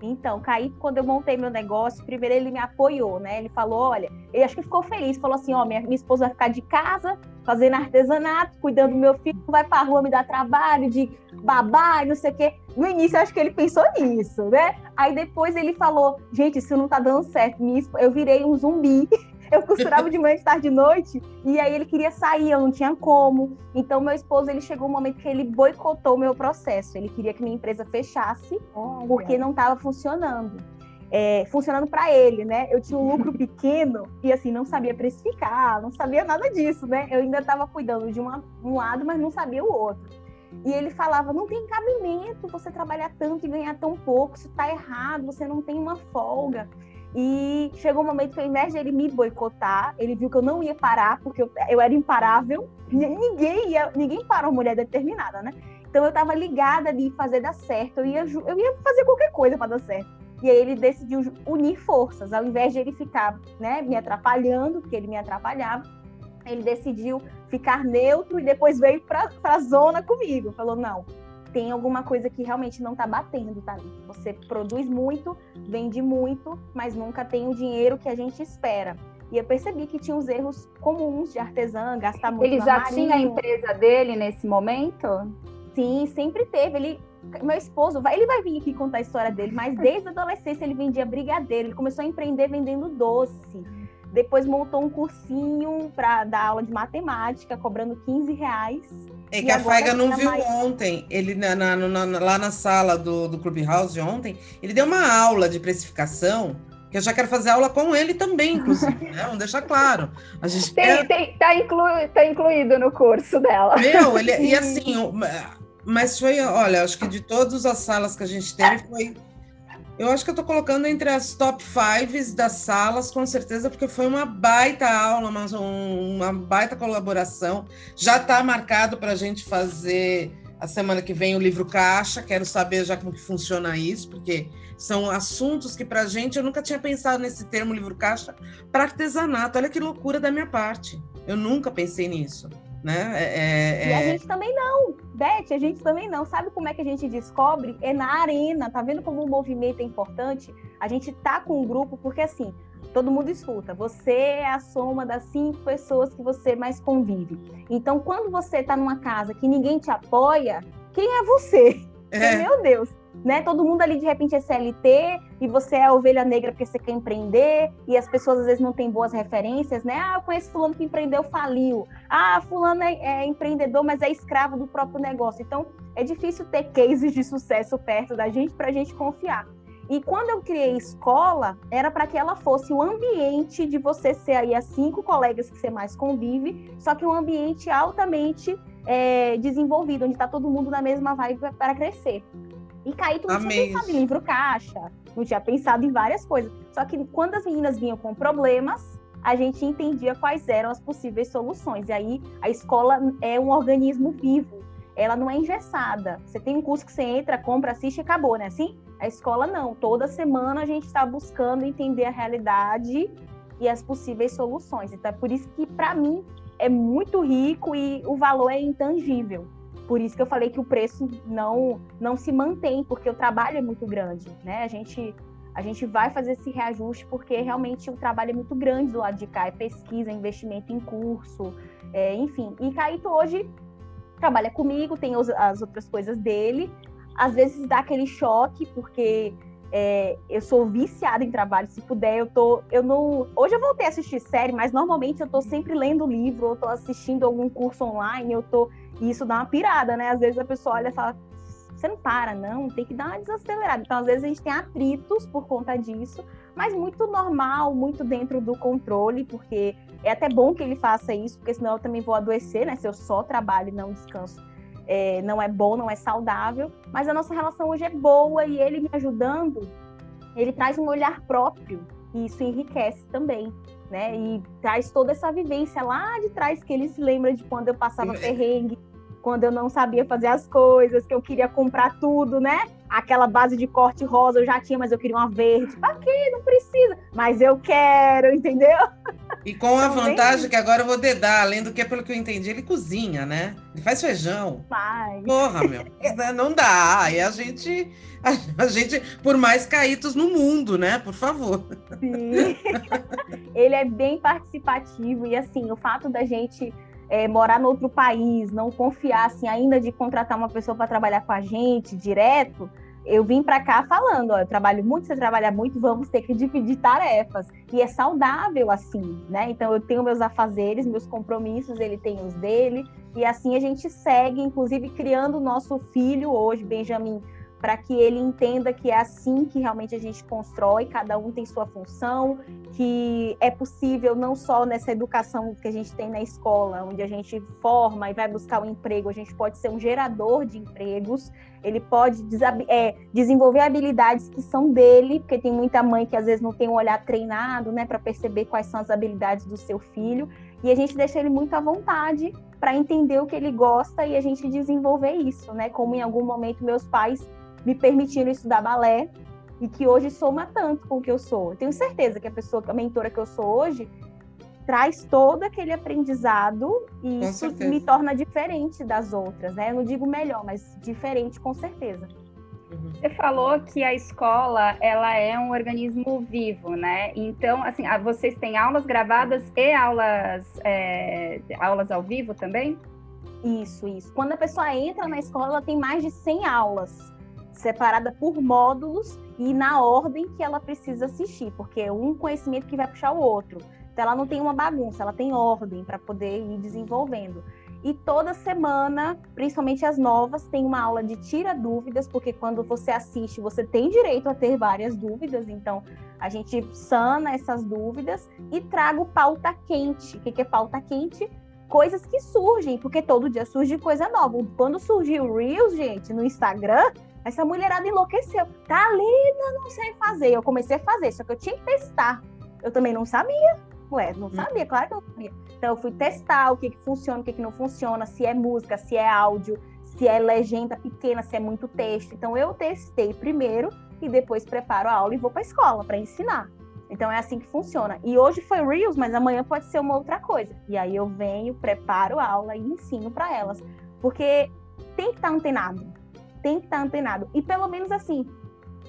Então, Caíto, quando eu montei meu negócio, primeiro ele me apoiou, né? Ele falou, olha, ele acho que ficou feliz, falou assim, ó, minha, minha esposa vai ficar de casa, fazendo artesanato, cuidando do meu filho, vai pra rua me dar trabalho de babá e não sei o quê. No início, acho que ele pensou nisso, né? Aí depois ele falou, gente, isso não tá dando certo. Eu virei um zumbi. Eu costurava de manhã, de tarde, de noite, e aí ele queria sair, eu não tinha como. Então, meu esposo, ele chegou um momento que ele boicotou o meu processo. Ele queria que minha empresa fechasse, Olha. porque não estava funcionando é, funcionando para ele, né? Eu tinha um lucro pequeno e assim não sabia precificar, não sabia nada disso, né? Eu ainda estava cuidando de uma, um lado, mas não sabia o outro. E ele falava: não tem cabimento você trabalhar tanto e ganhar tão pouco, isso está errado, você não tem uma folga. E chegou um momento que, ao invés de ele me boicotar, ele viu que eu não ia parar, porque eu, eu era imparável. Ninguém ia, ninguém para uma mulher determinada, né? Então eu estava ligada de fazer dar certo. Eu ia, eu ia fazer qualquer coisa para dar certo. E aí ele decidiu unir forças, ao invés de ele ficar né, me atrapalhando, porque ele me atrapalhava, ele decidiu ficar neutro e depois veio para a zona comigo. Falou: não, tem alguma coisa que realmente não está batendo, tá? Você produz muito, vende muito, mas nunca tem o dinheiro que a gente espera. E eu percebi que tinha os erros comuns de artesã, gastar muito. Ele já tinha a empresa dele nesse momento? Sim, sempre teve. Ele meu esposo, vai, ele vai vir aqui contar a história dele, mas desde a adolescência ele vendia brigadeiro, ele começou a empreender vendendo doce. Depois montou um cursinho para dar aula de matemática, cobrando 15 reais. É que a Faiga não viu mais... ontem, ele na, na, na, lá na sala do, do Clubhouse ontem, ele deu uma aula de precificação que eu já quero fazer aula com ele também, inclusive, né? Vamos deixar claro. A gente tem, quer... tem, tá, inclu, tá incluído no curso dela. Meu, ele, e assim, mas foi, olha, acho que de todas as salas que a gente teve, foi Eu acho que eu estou colocando entre as top fives das salas, com certeza, porque foi uma baita aula, uma, uma baita colaboração. Já está marcado para a gente fazer a semana que vem o livro caixa. Quero saber já como que funciona isso, porque são assuntos que para a gente eu nunca tinha pensado nesse termo livro caixa para artesanato. Olha que loucura da minha parte. Eu nunca pensei nisso. Né? É, é, e a é gente também não, Beth, a gente também não. Sabe como é que a gente descobre? É na arena. Tá vendo como o movimento é importante? A gente tá com um grupo, porque assim, todo mundo escuta. Você é a soma das cinco pessoas que você mais convive. Então, quando você está numa casa que ninguém te apoia, quem é você? É. Meu Deus, né? Todo mundo ali de repente é CLT e você é ovelha negra porque você quer empreender e as pessoas às vezes não têm boas referências, né? Ah, eu conheço fulano que empreendeu, faliu. Ah, fulano é, é empreendedor, mas é escravo do próprio negócio. Então, é difícil ter cases de sucesso perto da gente para a gente confiar. E quando eu criei escola, era para que ela fosse o ambiente de você ser aí as cinco colegas que você mais convive, só que um ambiente altamente é, desenvolvido, onde está todo mundo na mesma vibe para crescer. E Caíto não Amei. tinha pensado em livro caixa, não tinha pensado em várias coisas. Só que quando as meninas vinham com problemas, a gente entendia quais eram as possíveis soluções. E aí a escola é um organismo vivo, ela não é engessada. Você tem um curso que você entra, compra, assiste e acabou, né? Assim? A escola não. Toda semana a gente está buscando entender a realidade e as possíveis soluções. Então é por isso que para mim é muito rico e o valor é intangível. Por isso que eu falei que o preço não não se mantém, porque o trabalho é muito grande, né? A gente a gente vai fazer esse reajuste porque realmente o trabalho é muito grande do lado de cá, é pesquisa, é investimento em curso, é, enfim. E Caíto hoje trabalha comigo, tem as outras coisas dele, às vezes dá aquele choque, porque é, eu sou viciada em trabalho, se puder, eu tô. Eu não. Hoje eu voltei a assistir série, mas normalmente eu tô sempre lendo livro, ou tô assistindo algum curso online, eu tô. E isso dá uma pirada, né? Às vezes a pessoa olha e fala, você não para, não, tem que dar uma desacelerada. Então, às vezes, a gente tem atritos por conta disso, mas muito normal, muito dentro do controle, porque é até bom que ele faça isso, porque senão eu também vou adoecer, né? Se eu só trabalho e não descanso é, não é bom, não é saudável, mas a nossa relação hoje é boa e ele me ajudando, ele traz um olhar próprio e isso enriquece também, né? E traz toda essa vivência lá de trás que ele se lembra de quando eu passava perrengue, quando eu não sabia fazer as coisas, que eu queria comprar tudo, né? Aquela base de corte rosa eu já tinha, mas eu queria uma verde. Pra quê? Não precisa. Mas eu quero, entendeu? E com a vantagem que agora eu vou dedar, além do que, pelo que eu entendi, ele cozinha, né? Ele faz feijão. Faz. Porra, meu. não dá. Aí a gente, a, gente, por mais caídos no mundo, né? Por favor. Sim. ele é bem participativo e assim, o fato da gente é, morar no outro país, não confiar assim, ainda de contratar uma pessoa para trabalhar com a gente direto, eu vim para cá falando, ó, eu trabalho muito, você trabalha muito, vamos ter que dividir tarefas. E é saudável assim, né? Então eu tenho meus afazeres, meus compromissos, ele tem os dele, e assim a gente segue, inclusive criando o nosso filho hoje, Benjamin para que ele entenda que é assim que realmente a gente constrói, cada um tem sua função, que é possível não só nessa educação que a gente tem na escola, onde a gente forma e vai buscar um emprego, a gente pode ser um gerador de empregos, ele pode é, desenvolver habilidades que são dele, porque tem muita mãe que às vezes não tem um olhar treinado, né, para perceber quais são as habilidades do seu filho, e a gente deixa ele muito à vontade para entender o que ele gosta e a gente desenvolver isso, né? Como em algum momento meus pais me permitiram estudar balé e que hoje soma tanto com o que eu sou. Eu tenho certeza que a pessoa, a mentora que eu sou hoje, traz todo aquele aprendizado e com isso certeza. me torna diferente das outras, né? Eu não digo melhor, mas diferente com certeza. Uhum. Você falou que a escola ela é um organismo vivo, né? Então, assim, vocês têm aulas gravadas e aulas é, aulas ao vivo também? Isso, isso. Quando a pessoa entra na escola, ela tem mais de 100 aulas separada por módulos e na ordem que ela precisa assistir, porque é um conhecimento que vai puxar o outro. Então ela não tem uma bagunça, ela tem ordem para poder ir desenvolvendo. E toda semana, principalmente as novas, tem uma aula de tira dúvidas, porque quando você assiste, você tem direito a ter várias dúvidas, então a gente sana essas dúvidas e trago pauta quente. O que é pauta quente? Coisas que surgem, porque todo dia surge coisa nova. Quando surgiu o Reels, gente, no Instagram, Essa mulherada enlouqueceu. Tá linda, não sei fazer. Eu comecei a fazer, só que eu tinha que testar. Eu também não sabia. Ué, não hum. sabia, claro que eu sabia. Então eu fui testar o que, que funciona, o que, que não funciona, se é música, se é áudio, se é legenda pequena, se é muito texto. Então eu testei primeiro e depois preparo a aula e vou para a escola para ensinar. Então é assim que funciona. E hoje foi Reels, mas amanhã pode ser uma outra coisa. E aí eu venho, preparo a aula e ensino para elas. Porque tem que estar tá antenado. Tem que estar antenado. E pelo menos assim,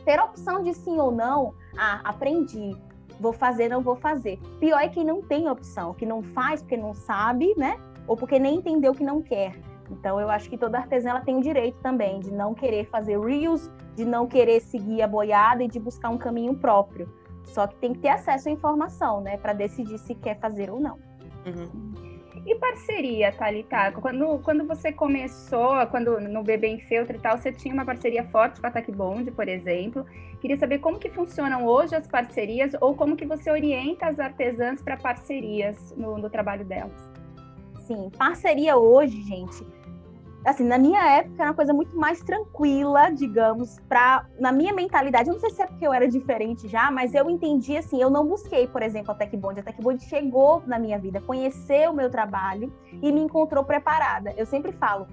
ter a opção de sim ou não, ah, aprendi, vou fazer, não vou fazer. Pior é quem não tem opção, que não faz porque não sabe, né? Ou porque nem entendeu que não quer. Então eu acho que toda artesã ela tem o direito também de não querer fazer reels, de não querer seguir a boiada e de buscar um caminho próprio. Só que tem que ter acesso à informação, né, para decidir se quer fazer ou não. Uhum. E parceria, Thalita? Quando, quando você começou, quando no Bebê em Feltro e tal, você tinha uma parceria forte com a Tac Bond, por exemplo. Queria saber como que funcionam hoje as parcerias ou como que você orienta as artesãs para parcerias no, no trabalho delas. Sim, parceria hoje, gente, assim, na minha época era uma coisa muito mais tranquila, digamos, para na minha mentalidade, eu não sei se é porque eu era diferente já, mas eu entendi assim, eu não busquei, por exemplo, a TechBond, a TechBond chegou na minha vida, conheceu o meu trabalho e me encontrou preparada. Eu sempre falo,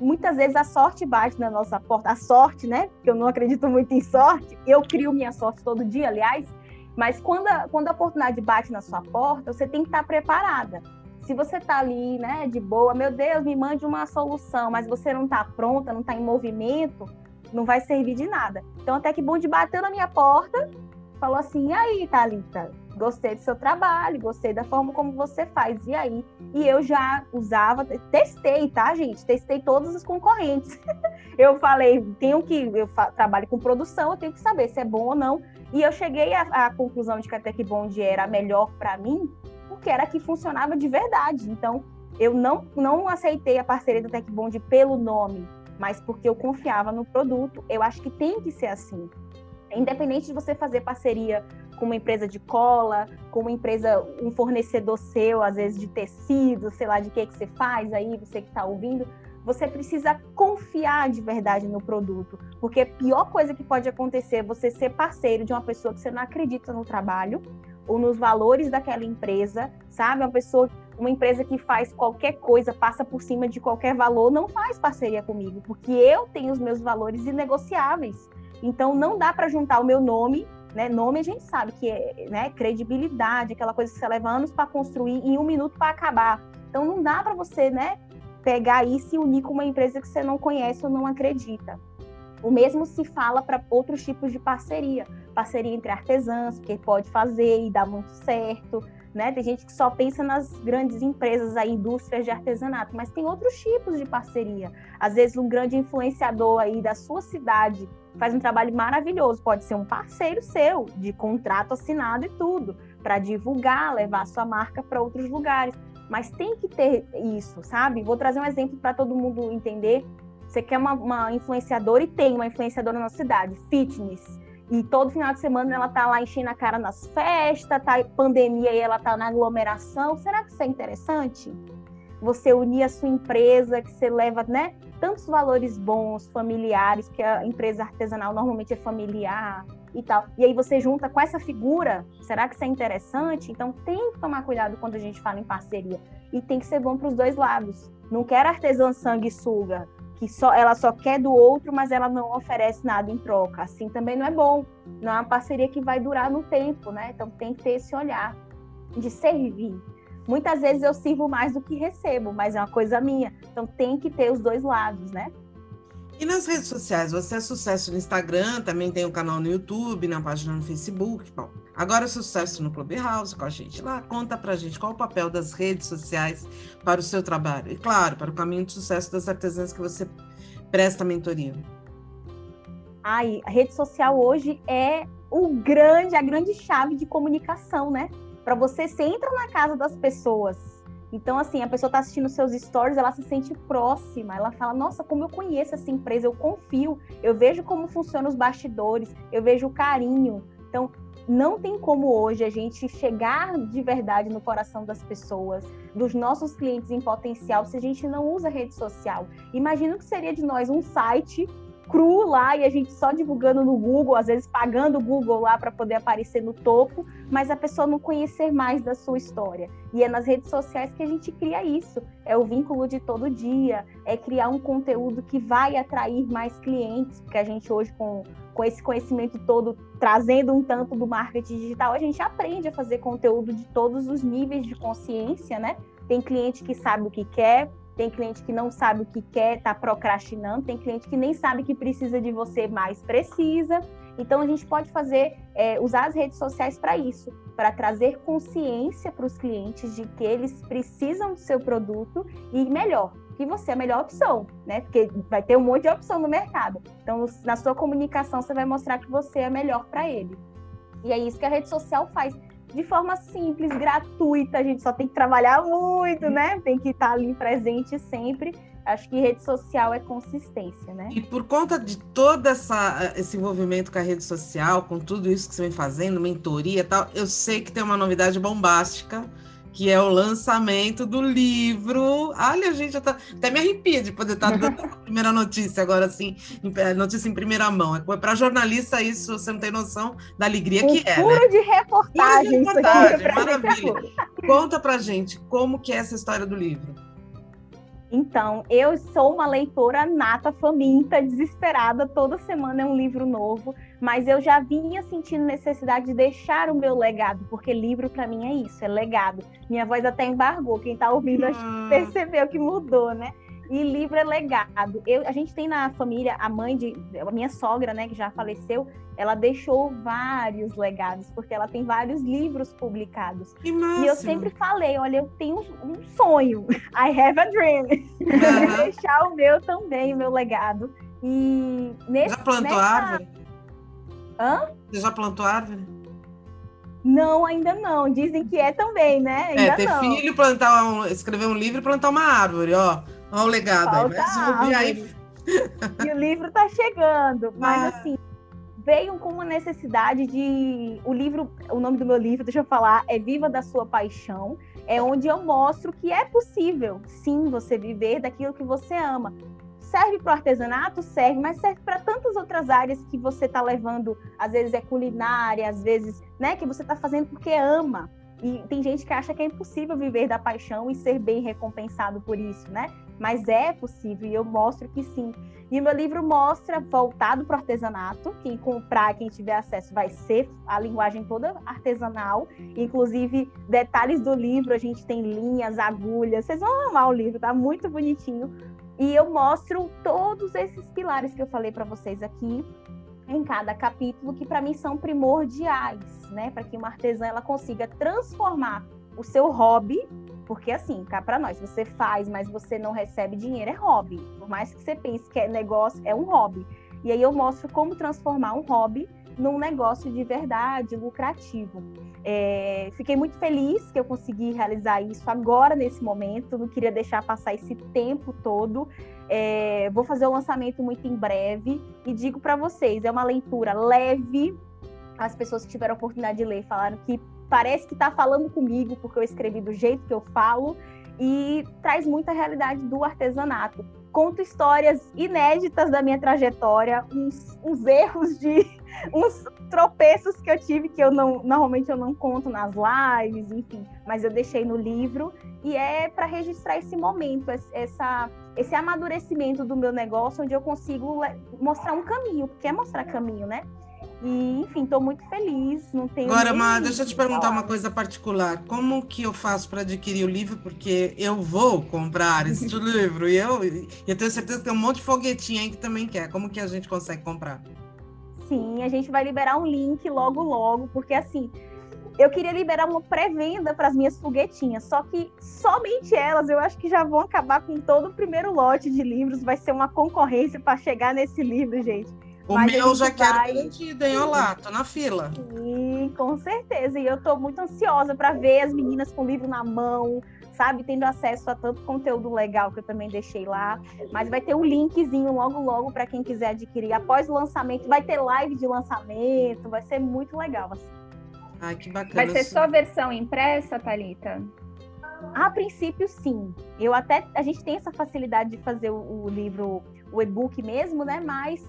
muitas vezes a sorte bate na nossa porta, a sorte, né? Porque eu não acredito muito em sorte, eu crio minha sorte todo dia, aliás, mas quando a, quando a oportunidade bate na sua porta, você tem que estar preparada. Se você está ali, né, de boa, meu Deus, me mande uma solução, mas você não está pronta, não está em movimento, não vai servir de nada. Então, até que Bund bateu na minha porta, falou assim: e aí, Thalita, gostei do seu trabalho, gostei da forma como você faz, e aí? E eu já usava, testei, tá, gente? Testei todos os concorrentes. eu falei: tenho que, eu trabalho com produção, eu tenho que saber se é bom ou não. E eu cheguei à, à conclusão de que a Tech Bond era melhor para mim, porque era que funcionava de verdade. Então, eu não, não aceitei a parceria do TechBond pelo nome, mas porque eu confiava no produto. Eu acho que tem que ser assim. Independente de você fazer parceria com uma empresa de cola, com uma empresa, um fornecedor seu, às vezes de tecido, sei lá de que que você faz aí, você que está ouvindo, você precisa confiar de verdade no produto, porque a pior coisa que pode acontecer é você ser parceiro de uma pessoa que você não acredita no trabalho, ou nos valores daquela empresa, sabe? Uma pessoa, uma empresa que faz qualquer coisa, passa por cima de qualquer valor, não faz parceria comigo, porque eu tenho os meus valores inegociáveis. Então não dá para juntar o meu nome, né? Nome a gente sabe que é, né, credibilidade, aquela coisa que você leva anos para construir e um minuto para acabar. Então não dá para você, né, pegar e se unir com uma empresa que você não conhece ou não acredita. O mesmo se fala para outros tipos de parceria, parceria entre artesãs, que pode fazer e dá muito certo, né? Tem gente que só pensa nas grandes empresas, aí, indústrias de artesanato, mas tem outros tipos de parceria. Às vezes um grande influenciador aí da sua cidade faz um trabalho maravilhoso, pode ser um parceiro seu, de contrato assinado e tudo, para divulgar, levar a sua marca para outros lugares. Mas tem que ter isso, sabe? Vou trazer um exemplo para todo mundo entender. Você quer uma, uma influenciadora e tem uma influenciadora na cidade, fitness. E todo final de semana ela tá lá enchendo a cara nas festas, tá pandemia e ela tá na aglomeração. Será que isso é interessante? Você unir a sua empresa, que você leva, né, tantos valores bons, familiares, que a empresa artesanal normalmente é familiar e tal. E aí você junta com essa figura, será que isso é interessante? Então tem que tomar cuidado quando a gente fala em parceria. E tem que ser bom para os dois lados. Não quero artesã sanguessuga que só ela só quer do outro, mas ela não oferece nada em troca. Assim também não é bom. Não é uma parceria que vai durar no tempo, né? Então tem que ter esse olhar de servir. Muitas vezes eu sirvo mais do que recebo, mas é uma coisa minha. Então tem que ter os dois lados, né? E nas redes sociais, você é sucesso no Instagram, também tem um canal no YouTube, na página no Facebook. Bom, agora é sucesso no Clubhouse com a gente lá. Conta pra gente qual o papel das redes sociais para o seu trabalho. E claro, para o caminho de sucesso das artesãs que você presta mentoria. Ai, a rede social hoje é o grande, a grande chave de comunicação, né? Para você, você entra na casa das pessoas, então, assim, a pessoa está assistindo seus stories, ela se sente próxima, ela fala: Nossa, como eu conheço essa empresa, eu confio, eu vejo como funcionam os bastidores, eu vejo o carinho. Então, não tem como hoje a gente chegar de verdade no coração das pessoas, dos nossos clientes em potencial, se a gente não usa rede social. Imagina o que seria de nós um site cru lá e a gente só divulgando no Google, às vezes pagando o Google lá para poder aparecer no topo, mas a pessoa não conhecer mais da sua história. E é nas redes sociais que a gente cria isso. É o vínculo de todo dia, é criar um conteúdo que vai atrair mais clientes, porque a gente hoje com com esse conhecimento todo, trazendo um tanto do marketing digital, a gente aprende a fazer conteúdo de todos os níveis de consciência, né? Tem cliente que sabe o que quer, tem cliente que não sabe o que quer, está procrastinando, tem cliente que nem sabe que precisa de você, mas precisa. Então a gente pode fazer, é, usar as redes sociais para isso, para trazer consciência para os clientes de que eles precisam do seu produto e melhor, que você é a melhor opção, né? Porque vai ter um monte de opção no mercado. Então, na sua comunicação, você vai mostrar que você é melhor para ele. E é isso que a rede social faz de forma simples, gratuita. A gente só tem que trabalhar muito, né? Tem que estar ali presente sempre. Acho que rede social é consistência, né? E por conta de todo essa, esse envolvimento com a rede social, com tudo isso que você vem fazendo, mentoria e tal, eu sei que tem uma novidade bombástica que é o lançamento do livro. Olha, gente, até, até me arrepia de poder estar dando a primeira notícia agora, assim, é, notícia em primeira mão. É para jornalista isso, você não tem noção da alegria que é. Puro né? de reportagem. Puro de reportagem, maravilha. Conta pra gente como que é essa história do livro. Então, eu sou uma leitora nata, faminta, desesperada. Toda semana é um livro novo, mas eu já vinha sentindo necessidade de deixar o meu legado, porque livro para mim é isso, é legado. Minha voz até embargou. Quem está ouvindo acho que hum. percebeu que mudou, né? E livro é legado. Eu, a gente tem na família a mãe de a minha sogra, né, que já faleceu, ela deixou vários legados, porque ela tem vários livros publicados. Que massa. E eu sempre falei, olha, eu tenho um sonho. I have a dream. Uhum. deixar o meu também, o meu legado. E nesse, já plantou nessa... árvore? Hã? Você já plantou árvore? Não, ainda não. Dizem que é também, né? Ainda é, ter não. filho, plantar um, escrever um livro e plantar uma árvore, ó. Olha o legado Falta aí. aí. E o livro está chegando, mas ah. assim, veio com uma necessidade de. O livro, o nome do meu livro, deixa eu falar, é Viva da Sua Paixão. É onde eu mostro que é possível, sim, você viver daquilo que você ama. Serve para o artesanato? Serve, mas serve para tantas outras áreas que você está levando. Às vezes é culinária, às vezes, né, que você está fazendo porque ama. E tem gente que acha que é impossível viver da paixão e ser bem recompensado por isso, né? Mas é possível e eu mostro que sim. E o meu livro mostra, voltado para o artesanato, quem comprar, quem tiver acesso, vai ser a linguagem toda artesanal. Inclusive, detalhes do livro, a gente tem linhas, agulhas. Vocês vão amar o livro, tá muito bonitinho. E eu mostro todos esses pilares que eu falei para vocês aqui em cada capítulo que para mim são primordiais, né, para que uma artesã ela consiga transformar o seu hobby, porque assim, cá para nós, você faz, mas você não recebe dinheiro é hobby. Por mais que você pense que é negócio, é um hobby. E aí eu mostro como transformar um hobby num negócio de verdade, lucrativo. É, fiquei muito feliz que eu consegui realizar isso agora, nesse momento. Não queria deixar passar esse tempo todo. É, vou fazer o lançamento muito em breve e digo para vocês: é uma leitura leve. As pessoas que tiveram a oportunidade de ler falaram que parece que está falando comigo, porque eu escrevi do jeito que eu falo, e traz muita realidade do artesanato. Conto histórias inéditas da minha trajetória, uns, uns erros de uns tropeços que eu tive que eu não normalmente eu não conto nas lives, enfim, mas eu deixei no livro e é para registrar esse momento, essa esse amadurecimento do meu negócio, onde eu consigo mostrar um caminho, porque é mostrar caminho, né? E, enfim, estou muito feliz. Não tenho Agora, Má, deixa eu te perguntar uma coisa particular. Como que eu faço para adquirir o livro? Porque eu vou comprar esse livro e eu, eu tenho certeza que tem um monte de foguetinho aí que também quer. Como que a gente consegue comprar? Sim, a gente vai liberar um link logo, logo, porque assim, eu queria liberar uma pré-venda para as minhas foguetinhas, só que somente elas eu acho que já vão acabar com todo o primeiro lote de livros, vai ser uma concorrência para chegar nesse livro, gente. O Mas meu já vai... quero garantido, hein? Olá, tô na fila. Sim, com certeza. E eu tô muito ansiosa para ver as meninas com o livro na mão, sabe? Tendo acesso a tanto conteúdo legal que eu também deixei lá. Mas vai ter um linkzinho logo, logo para quem quiser adquirir. Após o lançamento, vai ter live de lançamento, vai ser muito legal. Assim. Ai, que bacana. Vai ser só versão impressa, Thalita? A princípio, sim. Eu até a gente tem essa facilidade de fazer o, o livro, o e-book mesmo, né? Mas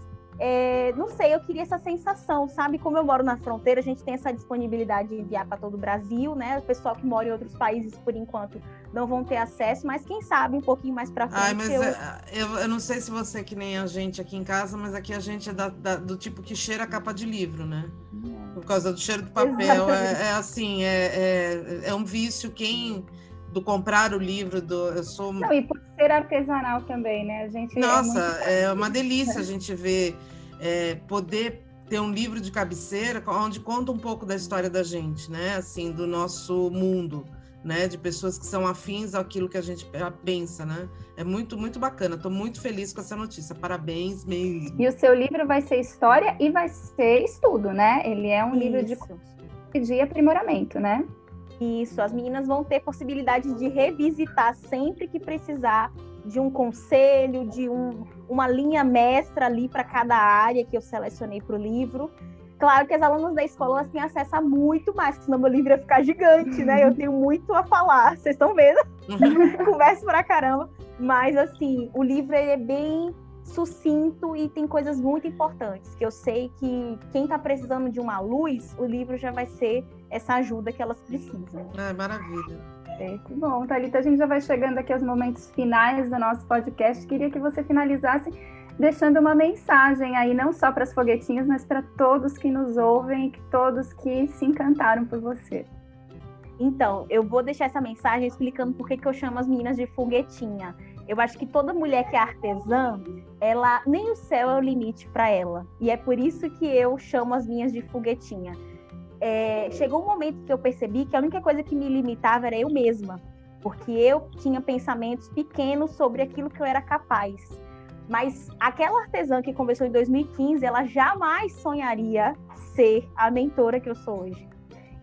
é, não sei, eu queria essa sensação, sabe? Como eu moro na fronteira, a gente tem essa disponibilidade de enviar para todo o Brasil, né? O pessoal que mora em outros países, por enquanto, não vão ter acesso, mas quem sabe um pouquinho mais para frente. Ai, mas eu... É, eu... Eu, não sei se você é que nem a gente aqui em casa, mas aqui a gente é da, da, do tipo que cheira a capa de livro, né? Hum. Por causa do cheiro do papel. É, é, assim, é, é, é um vício. Quem do comprar o livro do eu sou não, e por ser artesanal também né a gente é nossa é, é uma delícia a gente ver é, poder ter um livro de cabeceira onde conta um pouco da história da gente né? Assim do nosso mundo né? De pessoas que são afins àquilo que a gente pensa né? É muito muito bacana. Estou muito feliz com essa notícia. Parabéns mesmo. E o seu livro vai ser história e vai ser estudo né? Ele é um Isso. livro de de aprimoramento né? Isso, as meninas vão ter possibilidade de revisitar sempre que precisar de um conselho, de um, uma linha mestra ali para cada área que eu selecionei para o livro. Claro que as alunas da escola elas têm acesso a muito mais, senão meu livro ia ficar gigante, né? Eu tenho muito a falar, vocês estão vendo? Converso pra caramba. Mas, assim, o livro é bem sucinto e tem coisas muito importantes, que eu sei que quem está precisando de uma luz, o livro já vai ser essa ajuda que elas precisam. É, maravilha. É, bom, Thalita, a gente já vai chegando aqui aos momentos finais do nosso podcast. Queria que você finalizasse deixando uma mensagem aí, não só para as foguetinhas, mas para todos que nos ouvem, todos que se encantaram por você. Então, eu vou deixar essa mensagem explicando por que, que eu chamo as meninas de foguetinha. Eu acho que toda mulher que é artesã, ela nem o céu é o limite para ela. E é por isso que eu chamo as minhas de foguetinha. É, chegou um momento que eu percebi que a única coisa que me limitava era eu mesma, porque eu tinha pensamentos pequenos sobre aquilo que eu era capaz. Mas aquela artesã que começou em 2015, ela jamais sonharia ser a mentora que eu sou hoje.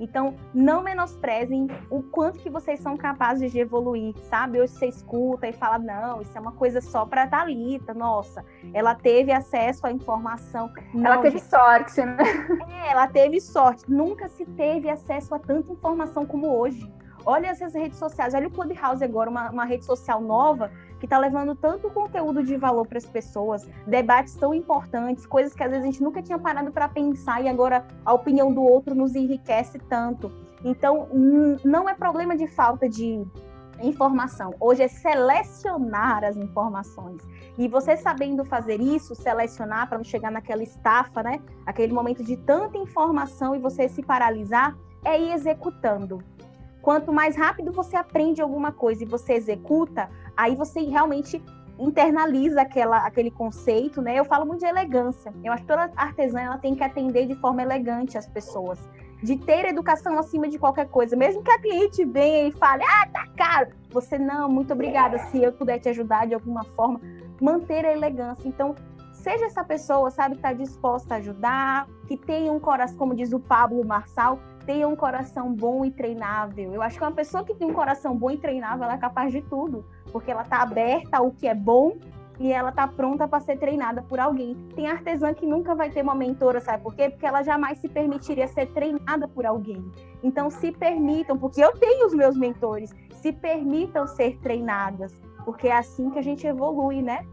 Então, não menosprezem o quanto que vocês são capazes de evoluir, sabe? Hoje você escuta e fala, não, isso é uma coisa só para Thalita, nossa, ela teve acesso à informação. Ela teve sorte, né? É, ela teve sorte. Nunca se teve acesso a tanta informação como hoje. Olha essas redes sociais, olha o Clubhouse agora, uma, uma rede social nova que está levando tanto conteúdo de valor para as pessoas, debates tão importantes, coisas que às vezes a gente nunca tinha parado para pensar e agora a opinião do outro nos enriquece tanto. Então, não é problema de falta de informação. Hoje é selecionar as informações. E você sabendo fazer isso, selecionar para não chegar naquela estafa, né? Aquele momento de tanta informação e você se paralisar, é ir executando. Quanto mais rápido você aprende alguma coisa e você executa, aí você realmente internaliza aquela, aquele conceito, né? Eu falo muito de elegância. Eu acho que toda artesã ela tem que atender de forma elegante as pessoas, de ter educação acima de qualquer coisa, mesmo que a cliente venha e fale, ah, tá caro. Você não, muito obrigada. Se eu puder te ajudar de alguma forma, manter a elegância. Então, seja essa pessoa, sabe, que está disposta a ajudar, que tenha um coração, como diz o Pablo Marçal, tenha um coração bom e treinável. Eu acho que uma pessoa que tem um coração bom e treinável, ela é capaz de tudo, porque ela está aberta ao que é bom e ela está pronta para ser treinada por alguém. Tem artesã que nunca vai ter uma mentora, sabe por quê? Porque ela jamais se permitiria ser treinada por alguém. Então, se permitam, porque eu tenho os meus mentores, se permitam ser treinadas, porque é assim que a gente evolui, né?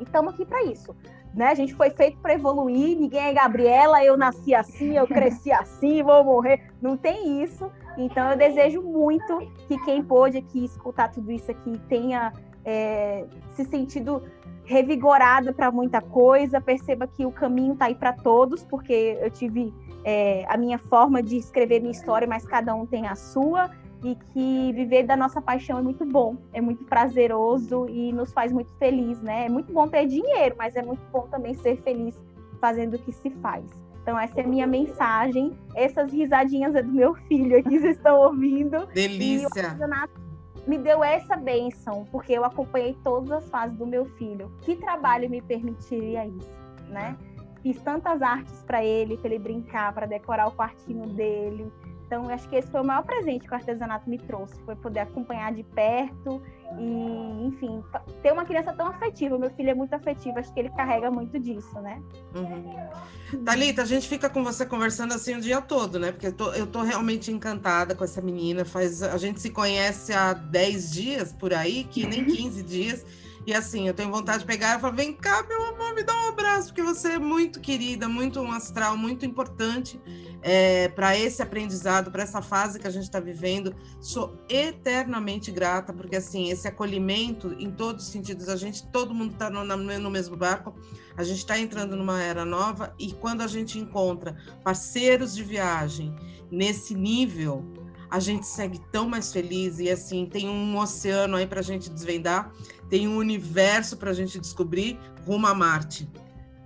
E estamos aqui para isso né? A gente foi feito para evoluir, ninguém é Gabriela, eu nasci assim, eu cresci assim, vou morrer. Não tem isso. Então eu desejo muito que quem pôde aqui escutar tudo isso aqui tenha é, se sentido revigorada para muita coisa, perceba que o caminho está aí para todos, porque eu tive é, a minha forma de escrever minha história, mas cada um tem a sua e que viver da nossa paixão é muito bom, é muito prazeroso e nos faz muito feliz, né? É muito bom ter dinheiro, mas é muito bom também ser feliz fazendo o que se faz. Então essa é a minha mensagem. Essas risadinhas é do meu filho aqui, vocês estão ouvindo. Delícia! me deu essa benção, porque eu acompanhei todas as fases do meu filho. Que trabalho me permitiria isso, né? Fiz tantas artes para ele, para ele brincar, para decorar o quartinho dele, então, acho que esse foi o maior presente que o artesanato me trouxe, foi poder acompanhar de perto e, enfim, ter uma criança tão afetiva. Meu filho é muito afetivo, acho que ele carrega muito disso, né? Uhum. Thalita, a gente fica com você conversando assim o dia todo, né? Porque eu tô, eu tô realmente encantada com essa menina. Faz, a gente se conhece há 10 dias por aí, que nem 15 dias. E assim, eu tenho vontade de pegar e falar: vem cá, meu amor, me dá um abraço, porque você é muito querida, muito um astral, muito importante é, para esse aprendizado, para essa fase que a gente está vivendo. Sou eternamente grata, porque assim, esse acolhimento, em todos os sentidos, a gente, todo mundo está no, no mesmo barco, a gente está entrando numa era nova, e quando a gente encontra parceiros de viagem nesse nível, a gente segue tão mais feliz e assim tem um oceano aí para a gente desvendar, tem um universo para a gente descobrir rumo a Marte.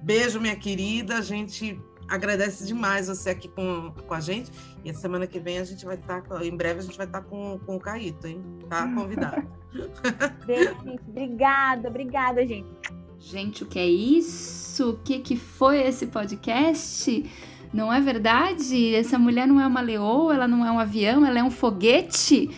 Beijo, minha querida. A gente agradece demais você aqui com, com a gente. E a semana que vem a gente vai estar, tá, em breve a gente vai estar tá com, com o Caíto, hein? Tá convidado. Beijo, gente. Obrigada, obrigada, gente. Gente, o que é isso? O que, que foi esse podcast? Não é verdade? Essa mulher não é uma leoa, ela não é um avião, ela é um foguete.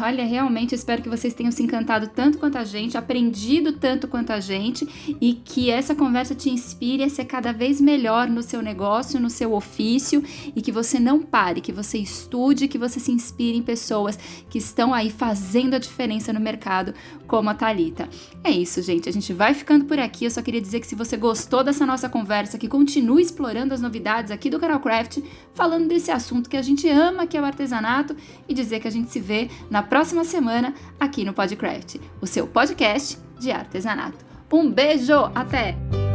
Olha, realmente espero que vocês tenham se encantado tanto quanto a gente, aprendido tanto quanto a gente e que essa conversa te inspire a ser cada vez melhor no seu negócio, no seu ofício e que você não pare, que você estude, que você se inspire em pessoas que estão aí fazendo a diferença no mercado, como a Talita. É isso, gente. A gente vai ficando por aqui. Eu só queria dizer que se você gostou dessa nossa conversa, que continue explorando as novidades aqui do canal Craft, falando desse assunto que a gente ama, que é o artesanato, e dizer que a gente se vê na próxima semana aqui no Podcraft, o seu podcast de artesanato. Um beijo, até!